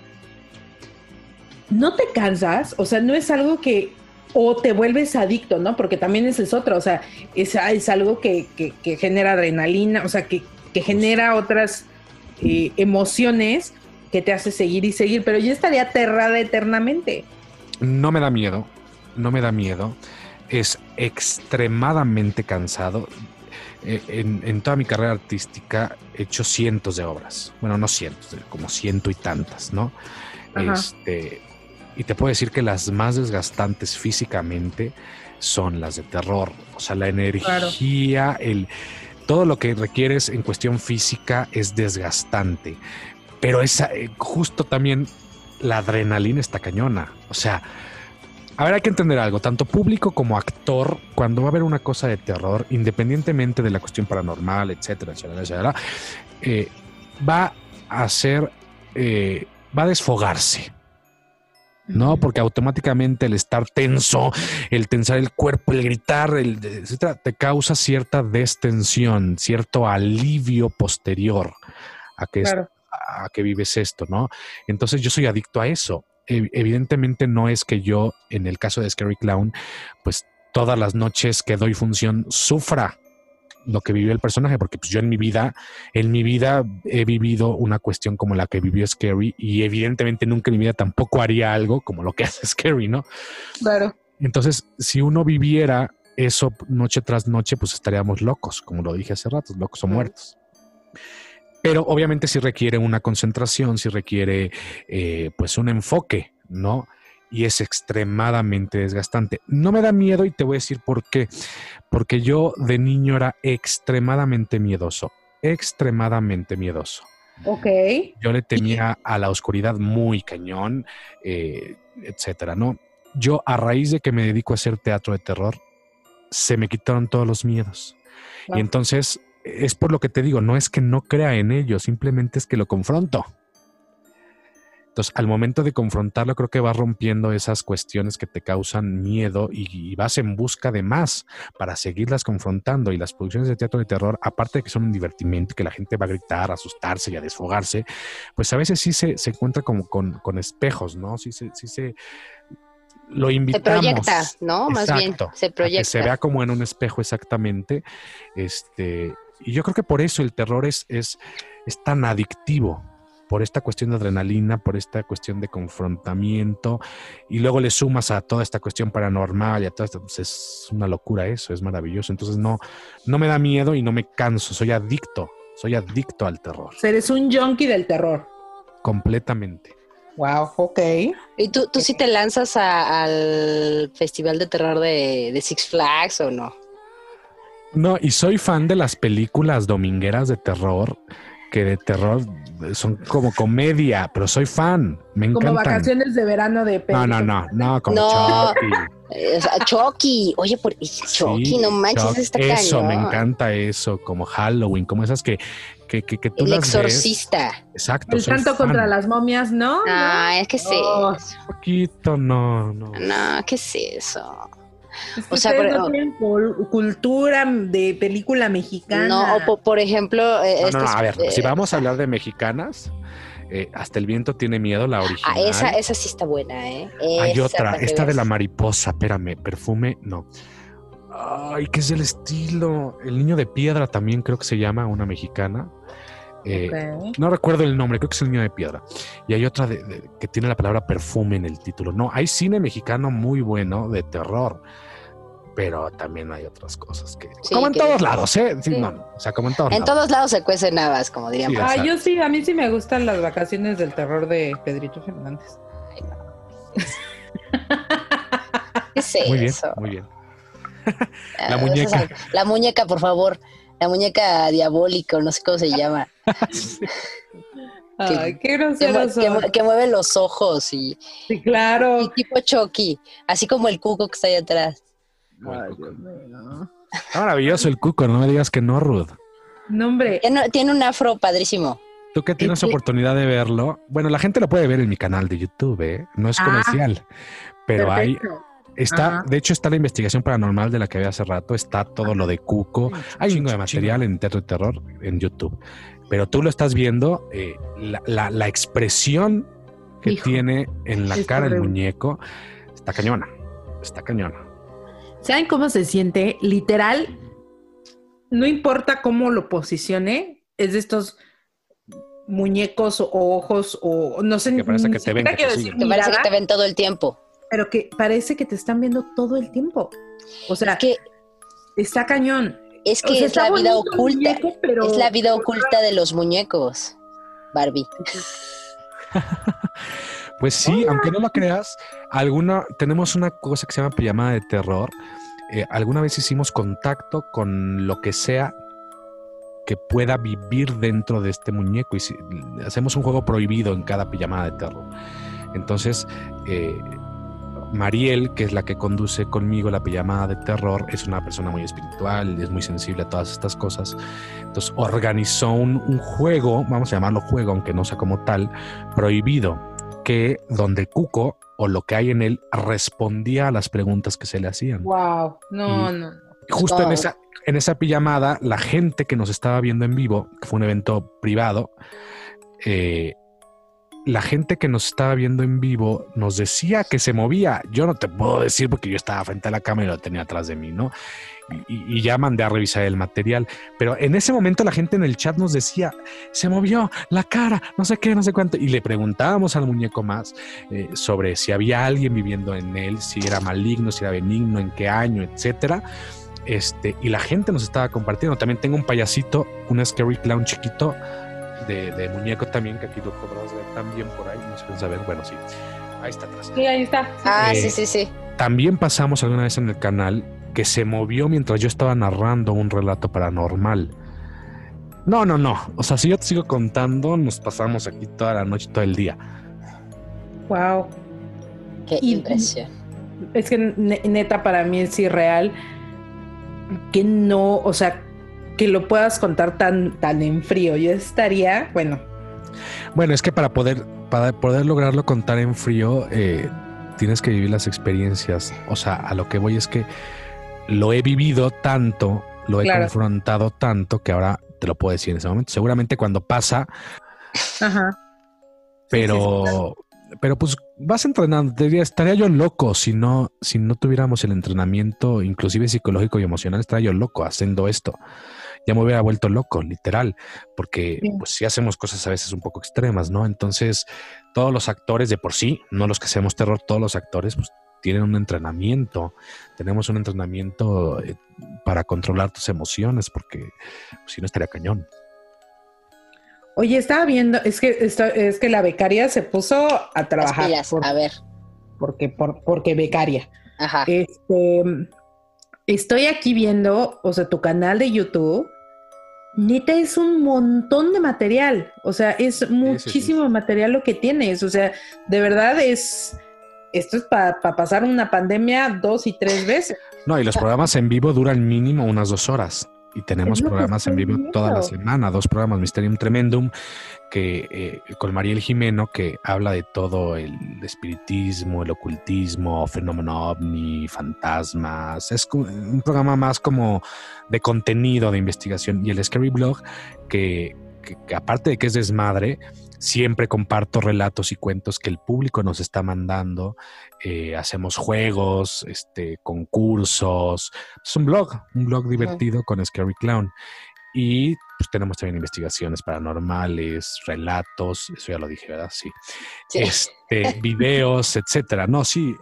¿No te cansas? O sea, no es algo que... O te vuelves adicto, ¿no? Porque también ese es otro, o sea, es, algo que, que- que genera adrenalina, o sea, que, que genera otras eh, emociones que te hace seguir y seguir, pero yo estaría aterrada eternamente. No me da miedo. No me da miedo. Es extremadamente cansado. Eh, En, en toda mi carrera artística he hecho cientos de obras. Bueno, no cientos, eh, como ciento y tantas, ¿no? Ajá. Este, y te puedo decir que las más desgastantes físicamente son las de terror. O sea, la energía, el, todo lo que requieres en cuestión física es desgastante. Pero esa, eh, justo también la adrenalina está cañona. O sea, a ver, hay que entender algo. Tanto público como actor, cuando va a haber una cosa de terror, independientemente de la cuestión paranormal, etcétera, etcétera, etcétera, eh, va a hacer, eh, va a desfogarse. ¿no? Porque automáticamente el estar tenso, el tensar el cuerpo, el gritar, el, etcétera, te causa cierta destensión, cierto alivio posterior a que, Claro. a que vives esto, ¿no? Entonces yo soy adicto a eso. Ev- Evidentemente no es que yo, en el caso de Scary Clown, pues todas las noches que doy función sufra lo que vivió el personaje, porque pues yo en mi vida, en mi vida he vivido una cuestión como la que vivió Scary y evidentemente nunca en mi vida tampoco haría algo como lo que hace Scary, ¿no? Claro. Entonces, si uno viviera eso noche tras noche, pues estaríamos locos, como lo dije hace rato, locos o muertos. Pero obviamente sí requiere una concentración, sí requiere eh, pues un enfoque, ¿no? Y es extremadamente desgastante. No me da miedo y te voy a decir por qué. Porque yo de niño era extremadamente miedoso, extremadamente miedoso. Ok. Yo le temía a la oscuridad muy cañón, eh, etcétera, ¿no? Yo, a raíz de que me dedico a hacer teatro de terror, se me quitaron todos los miedos. Wow. Y entonces, es por lo que te digo, no es que no crea en ello, simplemente es que lo confronto. Entonces, al momento de confrontarlo, creo que vas rompiendo esas cuestiones que te causan miedo y, y vas en busca de más para seguirlas confrontando. Y las producciones de teatro de terror, aparte de que son un divertimento, que la gente va a gritar, a asustarse y a desfogarse, pues a veces sí se, se encuentra como con, con espejos, ¿no? Sí se, sí se lo Se invitamos. proyecta, ¿no? Más bien, se a que proyecta. se vea como en un espejo exactamente. Este, y yo creo que por eso el terror es, es, es tan adictivo, por esta cuestión de adrenalina, por esta cuestión de confrontamiento, y luego le sumas a toda esta cuestión paranormal y a toda esta, pues es una locura eso, es maravilloso. Entonces no, no me da miedo y no me canso, soy adicto, soy adicto al terror, eres un junkie del terror. completamente. Wow, ok. ¿Y tú, tú sí te lanzas a- al Festival de Terror de, de Six Flags o no? No, y soy fan de las películas domingueras de terror, que de terror son como comedia, pero soy fan, me Como encantan. vacaciones de verano de No, no, no, no, como No. Chucky. Sea, Chucky. Oye, por Chucky, Sí, no manches, Chuck, está Eso, me encanta eso, como Halloween, como esas que, que, que, que tú El las ves. exorcista. Exacto, El canto fan. contra las momias, ¿no? Ah, es que sí. Oh. Poquito, no, no. No, ¿qué es eso? Es que o sea, pero- no tienen cul- cultura de película mexicana. No, o po- por ejemplo, eh, No, no, no, estos, a ver, eh, si vamos a hablar de mexicanas, eh, hasta el viento tiene miedo, la original. Ah, esa, esa sí está buena, ¿eh? Hay otra, esta de la mariposa, espérame, perfume, no. Ay, ¿qué es el estilo? El niño de piedra también creo que se llama, una mexicana. Eh. No recuerdo el nombre, creo que es el niño de piedra. Y hay otra de- de- que tiene la palabra perfume en el título. No, hay cine mexicano muy bueno de terror, pero también hay otras cosas que... Sí, como en que- todos lados, ¿eh? Sí, Sí. no, o sea, como en todos En lados. todos lados se cuecen habas, como dirían. Ah, exacto. yo sí, a mí sí me gustan las vacaciones del terror de Pedrito Fernández. ¿Qué es Muy bien, muy bien. Ah, La muñeca. La muñeca, por favor. La muñeca diabólica, no sé cómo se llama. Ay, qué Que, que que mueve los ojos y, Sí, y claro. tipo Chucky. Así como el cuco que está ahí atrás. Ay, Dios mío. Está maravilloso el cuco, no me digas que no, Ruth. No, hombre. Tiene, un afro padrísimo. Tú que tienes oportunidad de verlo, bueno, la gente lo puede ver en mi canal de YouTube, ¿eh? No es Ah, comercial, pero hay, está, Ajá. de hecho está la investigación paranormal de la que había hace rato, está todo lo de Cuco, hay un chingo de material en Teatro de Terror en YouTube, pero tú lo estás viendo, eh, la, la- la expresión que Hijo, tiene en la cara el muñeco, está cañona, está cañona. ¿Saben cómo se siente? Literal, no importa cómo lo posicione, es de estos muñecos o ojos o no sé Que parece que te ven, siquiera que te quiero siguen. decir Que parece que mirada, te ven todo el tiempo. pero que parece que te están viendo todo el tiempo. O sea, Es que, está cañón. es, O que sea, es la vida oculta. muñeco, pero- Es la vida oculta de los muñecos, Barbie. Pues sí, aunque no lo creas, alguna, tenemos una cosa que se llama pijamada de terror. Eh, alguna vez hicimos contacto con lo que sea que pueda vivir dentro de este muñeco y si- hacemos un juego prohibido en cada pijamada de terror. Entonces, eh, Mariel, que es la que conduce conmigo la pijamada de terror, es una persona muy espiritual, es muy sensible a todas estas cosas. Entonces organizó un, un juego, vamos a llamarlo juego, aunque no sea como tal, prohibido, que donde Cuco o lo que hay en él respondía a las preguntas que se le hacían. Wow. No, Y- no. no. Justo en esa, en esa pijamada, la gente que nos estaba viendo en vivo, que fue un evento privado, eh, la gente que nos estaba viendo en vivo nos decía que se movía. Yo no te puedo decir porque yo estaba frente a la cámara y lo tenía atrás de mí, ¿no? Y, ya mandé a revisar el material. Pero en ese momento la gente en el chat nos decía, se movió la cara, no sé qué, no sé cuánto. Y le preguntábamos al muñeco más eh, sobre si había alguien viviendo en él, si era maligno, si era benigno, en qué año, etcétera. Este, y la gente nos estaba compartiendo. También tengo un payasito, un scary clown chiquito de, de muñeco también, que aquí lo podrás ver también por ahí. No sé saber. Bueno, sí. Ahí está atrás. Sí, ahí está. Ah, Eh, sí, sí, sí. También pasamos alguna vez en el canal que se movió mientras yo estaba narrando un relato paranormal. No, no, no. O sea, si yo te sigo contando, nos pasamos aquí toda la noche, todo el día. Wow. Qué y- impresión. Es que ne- neta para mí es irreal que no, o sea, que lo puedas contar tan, tan en frío. Yo estaría, bueno, Bueno, es que para poder, para poder lograrlo contar en frío, eh, tienes que vivir las experiencias. O sea, a lo que voy es que lo he vivido tanto, lo he Claro. confrontado tanto que ahora te lo puedo decir en ese momento. Seguramente cuando pasa, ajá. pero, pero pues vas entrenando. Te diría, estaría yo loco si no, si no tuviéramos el entrenamiento, inclusive psicológico y emocional, estaría yo loco haciendo esto. Ya me hubiera vuelto loco, literal, porque pues sí hacemos cosas a veces un poco extremas, ¿no? Entonces, todos los actores de por sí, no los que hacemos terror, todos los actores, pues tienen un entrenamiento. Tenemos un entrenamiento eh, para controlar tus emociones, porque pues, si no estaría cañón. Oye, estaba viendo, es que esto- es que la becaria se puso a Las trabajar pilas. por- A ver. porque por, porque becaria. Ajá. Este, estoy aquí viendo, o sea, tu canal de YouTube. Neta es un montón de material, o sea, es sí, sí. muchísimo material lo que tienes, o sea, de verdad es, esto es para pasar una pandemia dos y tres veces. No, y los programas en vivo duran mínimo unas dos horas. Y tenemos programas en vivo toda la semana, dos programas, Mysterium Tremendum, que eh, con Mariel Jimeno, que habla de todo el espiritismo, el ocultismo, fenómeno ovni, fantasmas. Es un programa más como de contenido, de investigación. Y el Scary Blog, que, que- que aparte de que es desmadre, siempre comparto relatos y cuentos que el público nos está mandando. Eh, hacemos juegos, este, concursos. Es un blog, un blog divertido con Scary Clown. Y pues tenemos también investigaciones paranormales, relatos, eso ya lo dije, ¿verdad? Sí. Sí. Este, videos, etcétera. No, sí.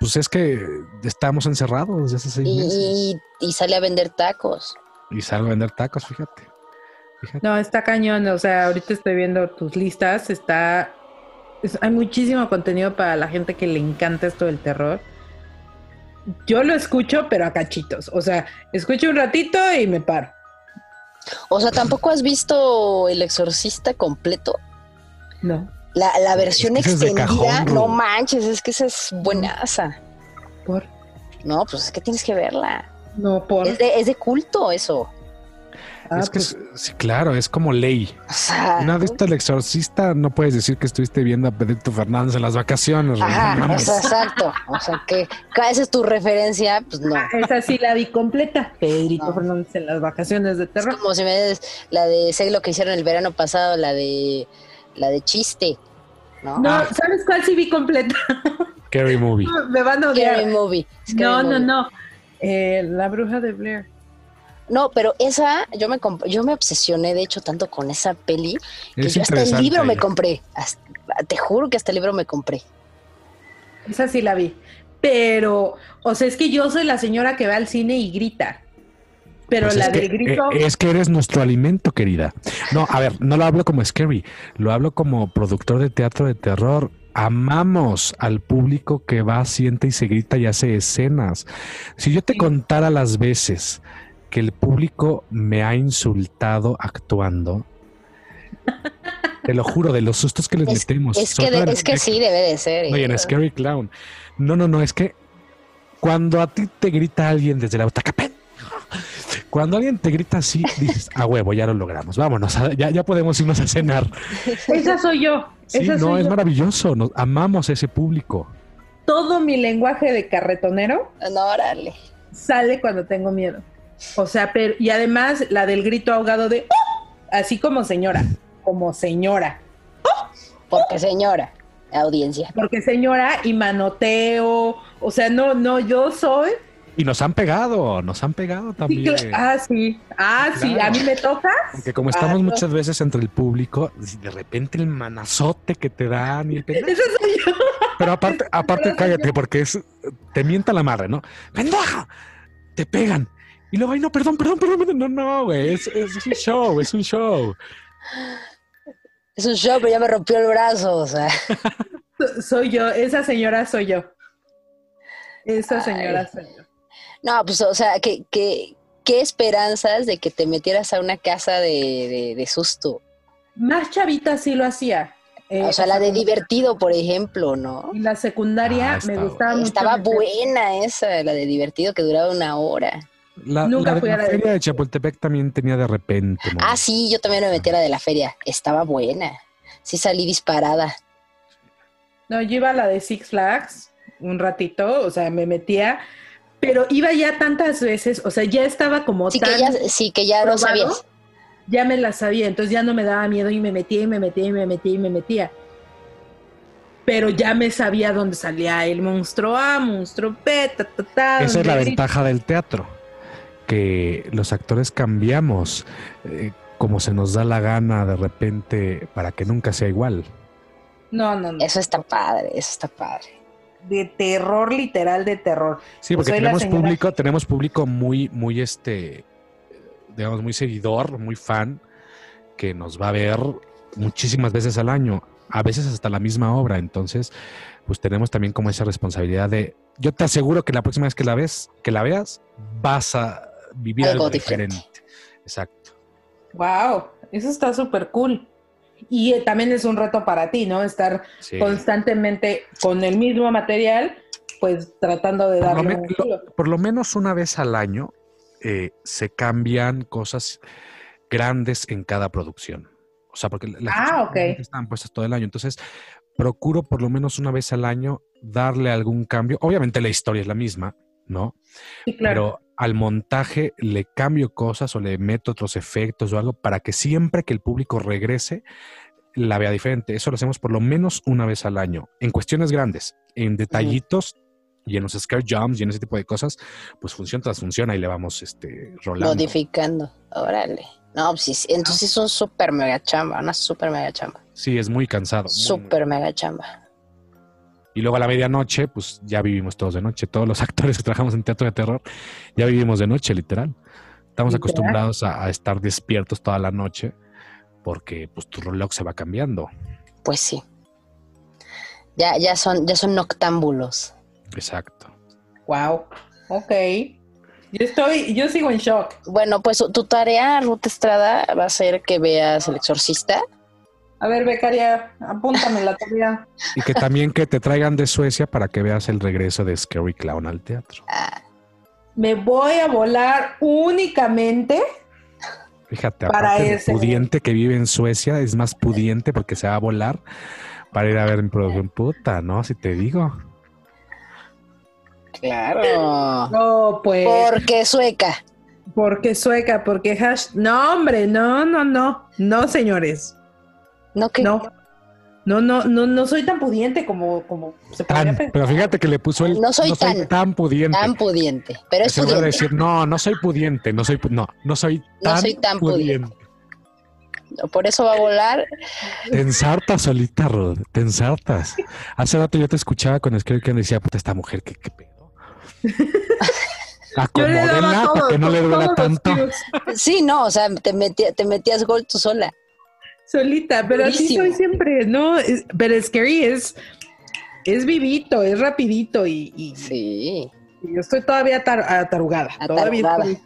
Pues es que estamos encerrados desde hace seis meses. Y, y sale a vender tacos. Y salgo a vender tacos, fíjate. No, está cañón. O sea, ahorita estoy viendo tus listas. Está. es- hay muchísimo contenido para la gente que le encanta esto del terror. Yo lo escucho, pero a cachitos. O sea, escucho un ratito y me paro. O sea, ¿tampoco has visto El Exorcista completo? No. La, la versión Es que extendida, cajón, no manches, es que esa es buenaza. Por. No, pues es que tienes que verla. No, por. Es de, es de culto eso. Ah, es que, pues, es- sí, claro, es como ley. O sea, Una vez el exorcista, no puedes decir que estuviste viendo a Pedrito Fernández en las vacaciones. No o sea, exacto. O sea, que esa es tu referencia, pues no. ah, esa sí la vi completa. Pedrito No. Fernández en las vacaciones de Es terror. como si me des la de sé lo que hicieron el verano pasado, la de la de chiste, ¿no? No, Ah. ¿sabes cuál sí vi completa? Scary movie. Me van a odiar. Scary movie. Scary No, no, movie. no. Eh, la bruja de Blair. No, pero esa, yo me comp- yo me obsesioné, de hecho, tanto con esa peli, que Es yo hasta el libro me compré. Hasta- te juro que hasta el libro me compré. Esa sí la vi. Pero, o sea, es que yo soy la señora que va al cine y grita. Pero Pues la del que, grito. eh, es que eres nuestro alimento, querida. No, a ver, no lo hablo como Scary, lo hablo como productor de teatro de terror. Amamos al público que va, siente y se grita y hace escenas. Si yo te Sí. contara las veces que el público me ha insultado actuando, te lo juro, de los sustos que les Es, metemos. es que, todo de- en- es que sí debe de ser. no, y ¿eh? en Scary Clown. No, no, no, es que cuando a ti te grita alguien desde la butaca, cuando alguien te grita así, dices, a huevo, ya lo logramos, vámonos, ya, ya podemos irnos a cenar. Esa soy yo. Sí, Esa no, soy es yo. maravilloso, nos amamos a ese público. Todo mi lenguaje de carretonero No, órale. sale cuando tengo miedo. O sea, pero, y además la del grito ahogado de "Oh", así como señora, como señora. Porque señora, audiencia. Porque señora y manoteo, o sea, no, no, yo soy. Y nos han pegado, nos han pegado también. ah, sí, ah, sí, a mí me toca. Porque como estamos Ah, no. muchas veces entre el público, de repente el manazote que te dan y el pendejo. Esa soy yo. Pero aparte, aparte cállate, porque es, te mienta la madre, ¿no? ¡Pendejo! Te pegan. Y luego, ay, no, perdón, perdón, perdón, perdón. no, no, güey, es, es un show, es un show. Es un show, pero ya me rompió el brazo, o sea. So- Soy yo, esa señora soy yo. Esa Ay. señora soy yo. No, pues, o sea, que, que, qué esperanzas de que te metieras a una casa de, de, de susto. Más chavita sí lo hacía. Eh, O sea, la de divertido, por ejemplo, ¿no? En la secundaria Ah, me estaba gustaba mucho. Estaba buena esa, la de divertido, que duraba una hora. La, Nunca la fui a la la de- feria de Chapultepec también tenía de repente. ¿no? Ah, sí, yo también me metí a la de la feria. Estaba buena. Sí salí disparada. No, yo iba a la de Six Flags un ratito, o sea, me metía, pero iba ya tantas veces, o sea, ya estaba como Sí, tan, que ya, sí, que ya probado, sabías. ya me la sabía, entonces ya no me daba miedo y me metía y me metía y me metía y me metía. Pero ya me sabía dónde salía el monstruo A, monstruo B, ta, ta, ta. Esa es la ventaja del teatro, que los actores cambiamos eh, como se nos da la gana de repente para que nunca sea igual. No, no, no. Eso está padre, eso está padre. De terror, literal de terror. Sí, porque Pues soy tenemos señora- público, tenemos público muy, muy este, digamos, muy seguidor, muy fan, que nos va a ver muchísimas veces al año, a veces hasta la misma obra. Entonces, pues tenemos también como esa responsabilidad de, yo te aseguro que la próxima vez que la ves, que la veas, vas a vivir Algo algo, diferente. diferente. Exacto. Wow, eso está súper cool. Y eh, también es un reto para ti, ¿no? Estar Sí. constantemente con el mismo material, pues tratando de Por lo, darle un lo- por lo menos una vez al año eh, se cambian cosas grandes en cada producción. O sea, porque las Ah, están puestas todo el año. Entonces, procuro por lo menos una vez al año darle algún cambio. Obviamente la historia es la misma, ¿no? Sí, claro. Pero al montaje le cambio cosas o le meto otros efectos o algo para que siempre que el público regrese la vea diferente. Eso lo hacemos por lo menos una vez al año. En cuestiones grandes, en detallitos y en los scare jumps y en ese tipo de cosas, pues función tras función ahí le vamos este, rolando. Modificando. Órale. No, pues sí, sí, entonces es un súper mega chamba, una súper mega chamba. Sí, es muy cansado. muy Súper mega chamba. Y luego a la medianoche, pues ya vivimos todos de noche. Todos los actores que trabajamos en teatro de terror, ya vivimos de noche, literal. Estamos Literal. acostumbrados a, a estar despiertos toda la noche porque pues tu reloj se va cambiando. Pues sí. Ya, ya son, ya son noctámbulos. Exacto. Wow. Ok. Yo estoy, yo sigo en shock. Bueno, pues tu tarea, Ruth Estrada, va a ser que veas El Exorcista. A ver, becaria, apúntame la tarea. Y que también que te traigan de Suecia para que veas el regreso de Scary Clown al teatro. Ah, Me voy a volar únicamente. Fíjate, Para aparte ese- pudiente que vive en Suecia, es más pudiente porque se va a volar para ir a ver en producción puta, ¿no? Si te digo. claro. No, pues. Porque sueca. Porque sueca, porque hash. No, hombre, no, no, no. No, señores. No que No. No, no, no, no soy tan pudiente como, como se podría Tan, pensar. pero fíjate que le puso el No soy tan- pudiente. tan pudiente. Pero es Se pudiente. decir, no, no soy pudiente, no soy, no, no soy No tan, soy tan pudiente. Por eso va a volar. Te ensartas solita, Rod, te ensartas. Hace rato yo te escuchaba con Scary que decía, puta, esta mujer, ¿qué, qué pedo? Acomódenla para que no le duela tanto. Sí, no, o sea, te, metía- te metías gol tú sola. Solita, pero así soy siempre, ¿no? Es- pero Scary es, es vivito, es rapidito y, y- Sí. y yo estoy todavía atar- atarugada. Todavía estoy,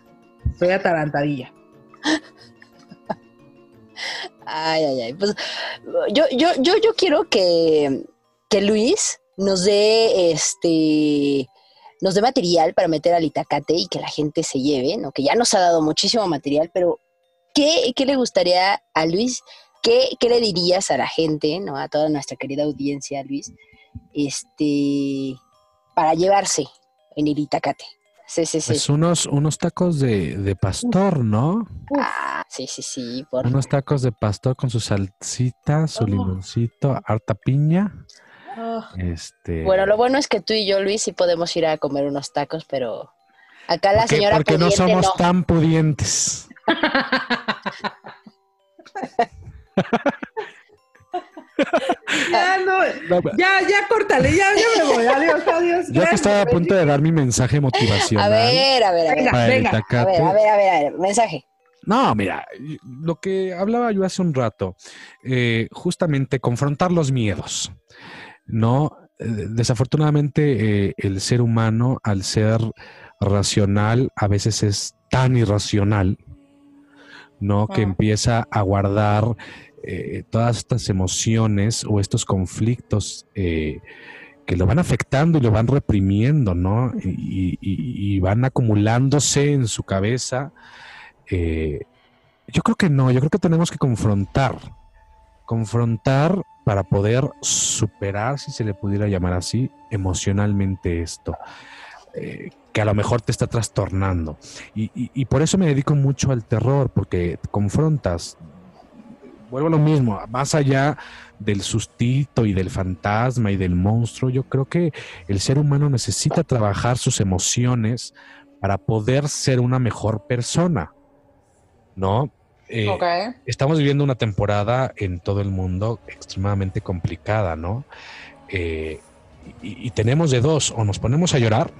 estoy atarantadilla. Ay, ay, ay. Pues yo, yo, yo, yo quiero que, que Luis nos dé este nos dé material para meter al Itacate y que la gente se lleve, ¿no? Que ya nos ha dado muchísimo material, pero ¿qué, qué le gustaría a Luis? ¿Qué, ¿Qué le dirías a la gente, ¿no? A toda nuestra querida audiencia, Luis, este, para llevarse en el Itacate? Sí, sí, sí. Pues unos, unos tacos de, de pastor, ¿no? Ah, sí, sí, sí. Por... Unos tacos de pastor con su salsita, su Oh. limoncito, harta piña. Ah, Este. Bueno, lo bueno es que tú y yo, Luis, sí podemos ir a comer unos tacos, pero acá la señora porque no pudiente somos no. tan pudientes. ya, no, No, ya, ya, córtale, ya, ya me voy. Adiós, adiós. Yo que estaba a punto de dar mi mensaje A motivacional. ver, a ver, a ver. Venga. venga, A ver, a ver, a ver, a ver, mensaje. No, mira, lo que hablaba yo hace un rato, eh, justamente confrontar los miedos, ¿no? Eh, Desafortunadamente, eh, el ser humano, al ser racional, a veces es tan irracional, ¿no? Que Ah. empieza a guardar eh, todas estas emociones o estos conflictos eh, que lo van afectando y lo van reprimiendo, ¿no? Y, van acumulándose en su cabeza. Eh, yo creo que no, yo creo que tenemos que confrontar, confrontar para poder superar, si se le pudiera llamar así, emocionalmente esto, que a lo mejor te está trastornando. Y por eso me dedico mucho al terror, porque confrontas, vuelvo a lo mismo, más allá del sustito y del fantasma y del monstruo, yo creo que el ser humano necesita trabajar sus emociones para poder ser una mejor persona. ¿no? Eh. Estamos viviendo una temporada en todo el mundo extremadamente complicada, ¿no? Eh, y, y tenemos de dos, o nos ponemos a llorar,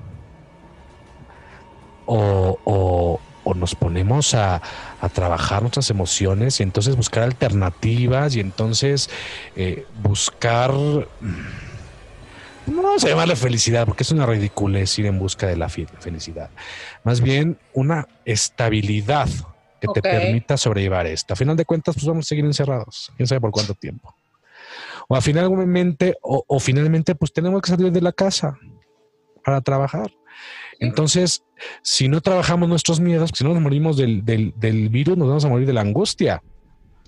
o, o- o nos ponemos a, a trabajar nuestras emociones y entonces buscar alternativas y entonces eh, buscar... No vamos a llamarle felicidad porque es una ridiculez ir en busca de la fe- felicidad. Más bien una estabilidad que te permita sobrellevar esto. A final de cuentas, pues vamos a seguir encerrados. Quién sabe por cuánto tiempo. O a finalmente, o, o finalmente, pues tenemos que salir de la casa para trabajar. Entonces, si no trabajamos nuestros miedos, si no nos morimos del, del, del virus, nos vamos a morir de la angustia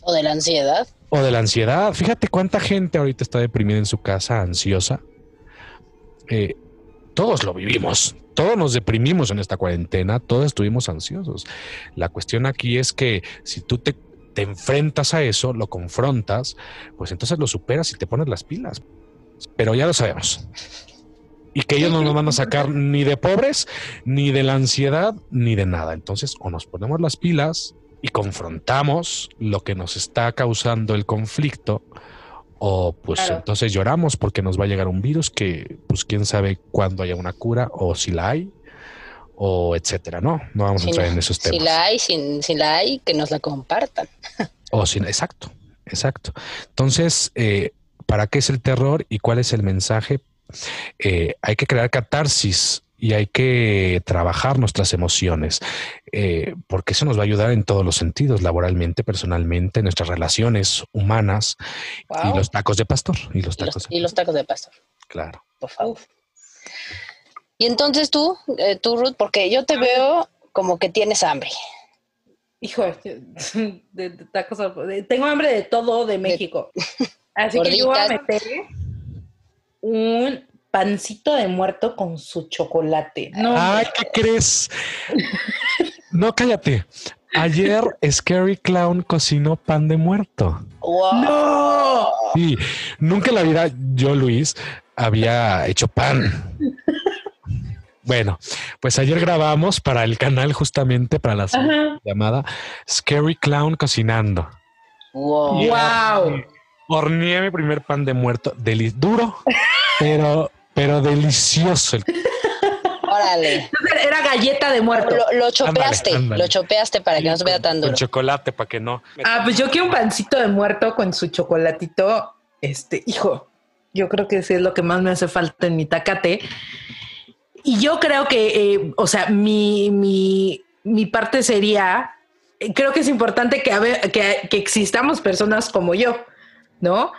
O de la ansiedad. o de la ansiedad. Fíjate cuánta gente ahorita está deprimida en su casa, ansiosa. Eh, todos lo vivimos, todos nos deprimimos en esta cuarentena, todos estuvimos ansiosos. La cuestión aquí es que si tú te, te enfrentas a eso, lo confrontas, pues entonces lo superas y te pones las pilas. Pero ya lo sabemos. Y que ellos no nos van a sacar ni de pobres, ni de la ansiedad, ni de nada. Entonces, o nos ponemos las pilas y confrontamos lo que nos está causando el conflicto, o pues Claro. entonces lloramos porque nos va a llegar un virus que, pues quién sabe cuándo haya una cura, o si la hay, o etcétera, ¿no? No vamos a Si, entrar no- en esos si temas. la hay, si, si la hay, que nos la compartan. O sin, exacto, exacto. Entonces, eh, ¿para qué es el terror y cuál es el mensaje? Eh, hay que crear catarsis y hay que trabajar nuestras emociones, eh, porque eso nos va a ayudar en todos los sentidos, laboralmente, personalmente, en nuestras relaciones humanas Wow. y los tacos de pastor. Y los Y los, tacos de y los tacos de pastor, Claro. por favor. Y entonces tú, eh, tú, Ruth, porque yo te veo como que tienes hambre. Hijo, de, de tacos. de- tengo hambre de todo de México. Así que yo voy a meter un pancito de muerto con su chocolate. No, Ay, ¿qué crees? No, cállate. Ayer Scary Clown cocinó pan de muerto. ¡Wow! no. Sí, nunca en la vida yo, Luis, había hecho pan. Bueno, pues ayer grabamos para el canal justamente para la Ajá. llamada Scary Clown Cocinando. ¡Wow! Wow. Horneé mi primer pan de muerto, deli- duro, pero, pero delicioso. El- Órale. Era galleta de muerto. Lo, lo chopeaste, Ándale, ándale. lo chopeaste para que no se vea tan Con duro. chocolate para que no. Ah, pues yo quiero un pancito de muerto con su chocolatito. Este, hijo, yo creo que sí es lo que más me hace falta en mi tacate. Y yo creo que, eh, o sea, mi, mi, mi parte sería, creo que es importante que, que existamos personas como yo, ¿no?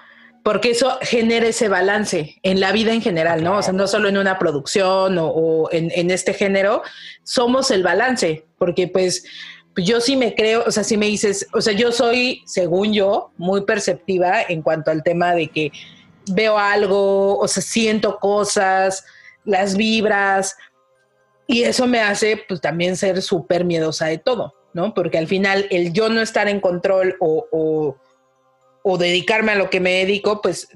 Porque eso genera ese balance en la vida en general, ¿no? O sea, no solo en una producción o, en, en este género, somos el balance, porque pues yo sí me creo, o sea, si me dices, o sea, yo soy, según yo, muy perceptiva en cuanto al tema de que veo algo, o sea, siento cosas, las vibras, y eso me hace pues también ser súper miedosa de todo, ¿no? Porque al final el yo no estar en control o, o dedicarme a lo que me dedico, pues,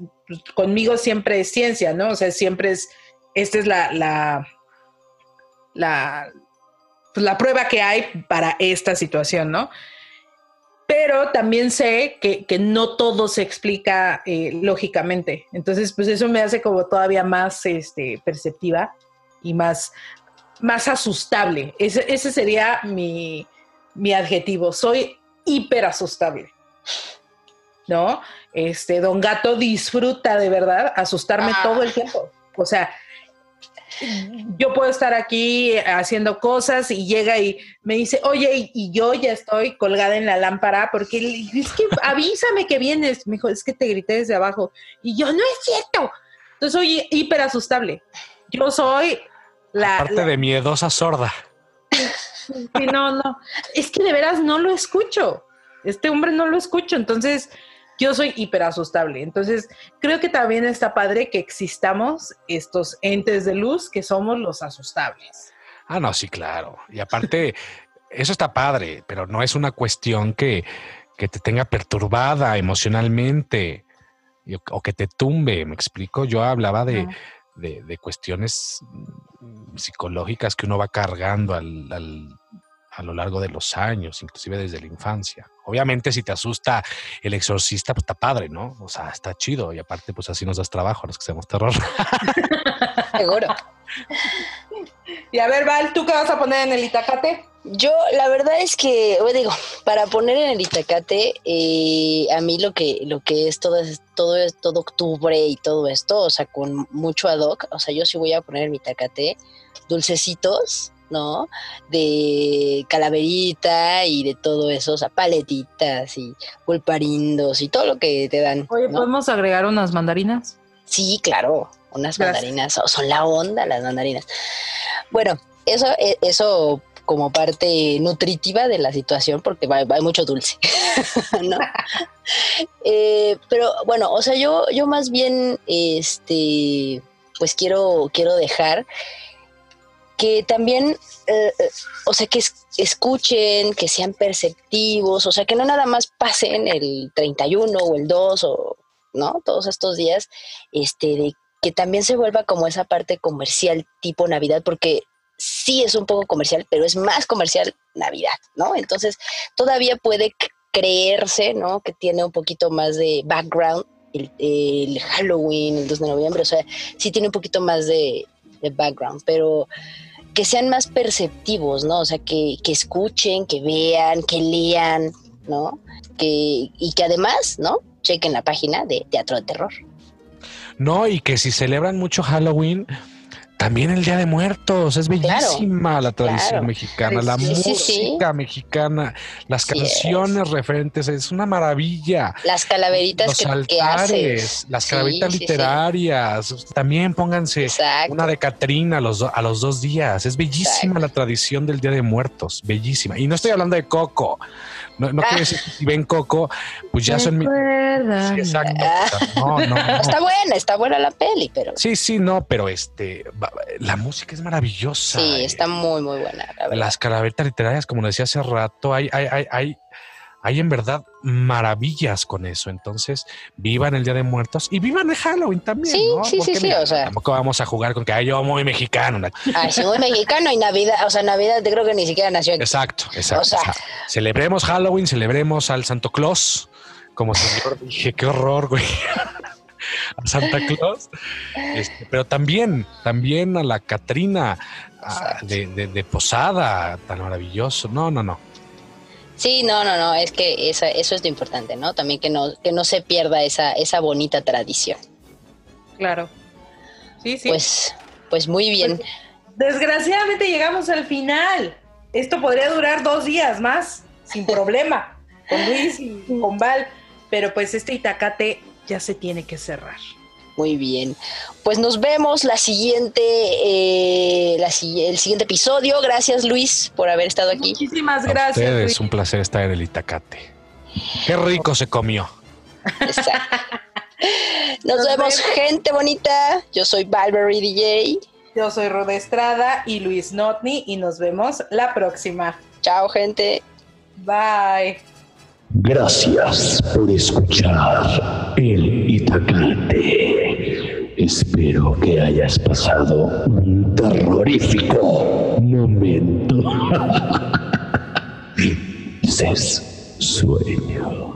conmigo siempre es ciencia, ¿no? O sea, siempre es, esta es la, la, la, pues, prueba que hay para esta situación, ¿no? Pero también sé que, que no todo se explica eh, lógicamente. Entonces, pues eso me hace como todavía más este, perceptiva y más, más asustable. Ese, ese sería mi, mi adjetivo. Soy hiper asustable. ¿No? Este, Don Gato disfruta de verdad asustarme Ah. todo el tiempo. O sea, yo puedo estar aquí haciendo cosas y llega y me dice, oye, y, y yo ya estoy colgada en la lámpara porque es que avísame que vienes. Me dijo, es que te grité desde abajo. Y yo, no es cierto. Entonces soy hiper asustable. Yo soy la... Parte la- de miedosa sorda. Sí, no, no. Es que de veras no lo escucho. Este hombre no lo escucho. Entonces, yo soy hiper asustable. Entonces, creo que también está padre que existamos estos entes de luz que somos los asustables. Ah, no, sí, claro. Y aparte, eso está padre, pero no es una cuestión que, que te tenga perturbada emocionalmente o que te tumbe. Me explico. Yo hablaba de, de, de cuestiones psicológicas que uno va cargando al, al- a lo largo de los años, inclusive desde la infancia. Obviamente, si te asusta el exorcista, pues está padre, ¿no? O sea, está chido. Y aparte, pues así nos das trabajo a los que hacemos terror. Seguro. Y a ver, Val, ¿tú qué vas a poner en el itacate? Yo, la verdad es que, bueno, digo, para poner en el Itacate, eh, a mí lo que, lo que es todo, es todo, es todo octubre y todo esto, o sea, con mucho ad hoc, o sea, yo sí voy a poner en mi Itacate dulcecitos, ¿no? De calaverita y de todo eso, o sea, paletitas y pulparindos y todo lo que te dan. Oye, ¿no? ¿podemos agregar unas mandarinas? Sí, claro, unas Gracias. mandarinas, son la onda las mandarinas. Bueno, eso, e- eso como parte nutritiva de la situación, porque va- va- hay mucho dulce, ¿no? Eh, pero bueno, o sea, yo, yo más bien, este, pues quiero, quiero dejar que también, eh, eh, o sea, que es- escuchen, que sean perceptivos, o sea, que no nada más pasen el 31 o el 2 o, ¿no? Todos estos días, este, de que también se vuelva como esa parte comercial tipo Navidad, porque sí es un poco comercial, pero es más comercial Navidad, ¿no? Entonces, todavía puede creerse, ¿no? Que tiene un poquito más de background el, el Halloween, el 2 de noviembre, o sea, sí tiene un poquito más de, de background, pero que sean más perceptivos, ¿no? O sea, que, que escuchen, que vean, que lean, ¿no? Que, y que además, ¿no? Chequen la página de Teatro de Terror. No, y que si celebran mucho Halloween, también el Día de Muertos. Es Claro, bellísima la tradición claro. mexicana, la Sí, música sí. mexicana, las canciones referentes. Es una maravilla. Las calaveritas Los que, que altares, haces. las calaveritas literarias. También pónganse Exacto. una de Catrina a los, do- a los dos días. Es bellísima Exacto. la tradición del Día de Muertos. Bellísima. Y no estoy hablando de Coco. No, no quiero decir que si ven Coco, pues ya son mi. Sí, exacto. No, no, no. Está buena, está buena la peli, pero Sí, sí, no, pero este, la música es maravillosa. sí, eh. está muy, muy buena, la. Las calaveritas literarias, como decía hace rato, hay, hay, hay, hay, hay en verdad maravillas con eso. Entonces, vivan el Día de Muertos y vivan el Halloween también. Sí, ¿no? sí, sí, Porque, sí, mira, o sea. Tampoco vamos a jugar con que "Ay, yo muy mexicano. Ay, sí, muy mexicano y Navidad, o sea, Navidad te creo que ni siquiera nació aquí. Exacto, exacto. O sea. o sea, celebremos Halloween, celebremos al Santo Claus. Como señor dije, qué horror, güey. a Santa Claus. Este, pero también, también a la Catrina ah, de, de- de Posada, tan maravilloso. No, no, no. Sí, no, no, no, es que esa, eso es lo importante, ¿no? También que no, que no se pierda esa, esa bonita tradición. Claro. Sí, sí. Pues, pues muy bien. Desgraciadamente llegamos al final. Esto podría durar dos días más, sin problema, con Luis y con Val. Pero pues este Itacate ya se tiene que cerrar. Muy bien. Pues nos vemos la siguiente, eh, la el siguiente episodio. Gracias, Luis, por haber estado aquí. Muchísimas A gracias. ustedes, Luis. un placer estar en el Itacate. Qué rico se comió. Exacto. Nos, Nos vemos, vemos. gente bonita. Yo soy Valverde DJ. Yo soy Roda Estrada y Luis Notni y nos vemos la próxima. Chao, gente. Bye. Gracias por escuchar el Itacate. Espero que hayas pasado un terrorífico momento. Dices sueño.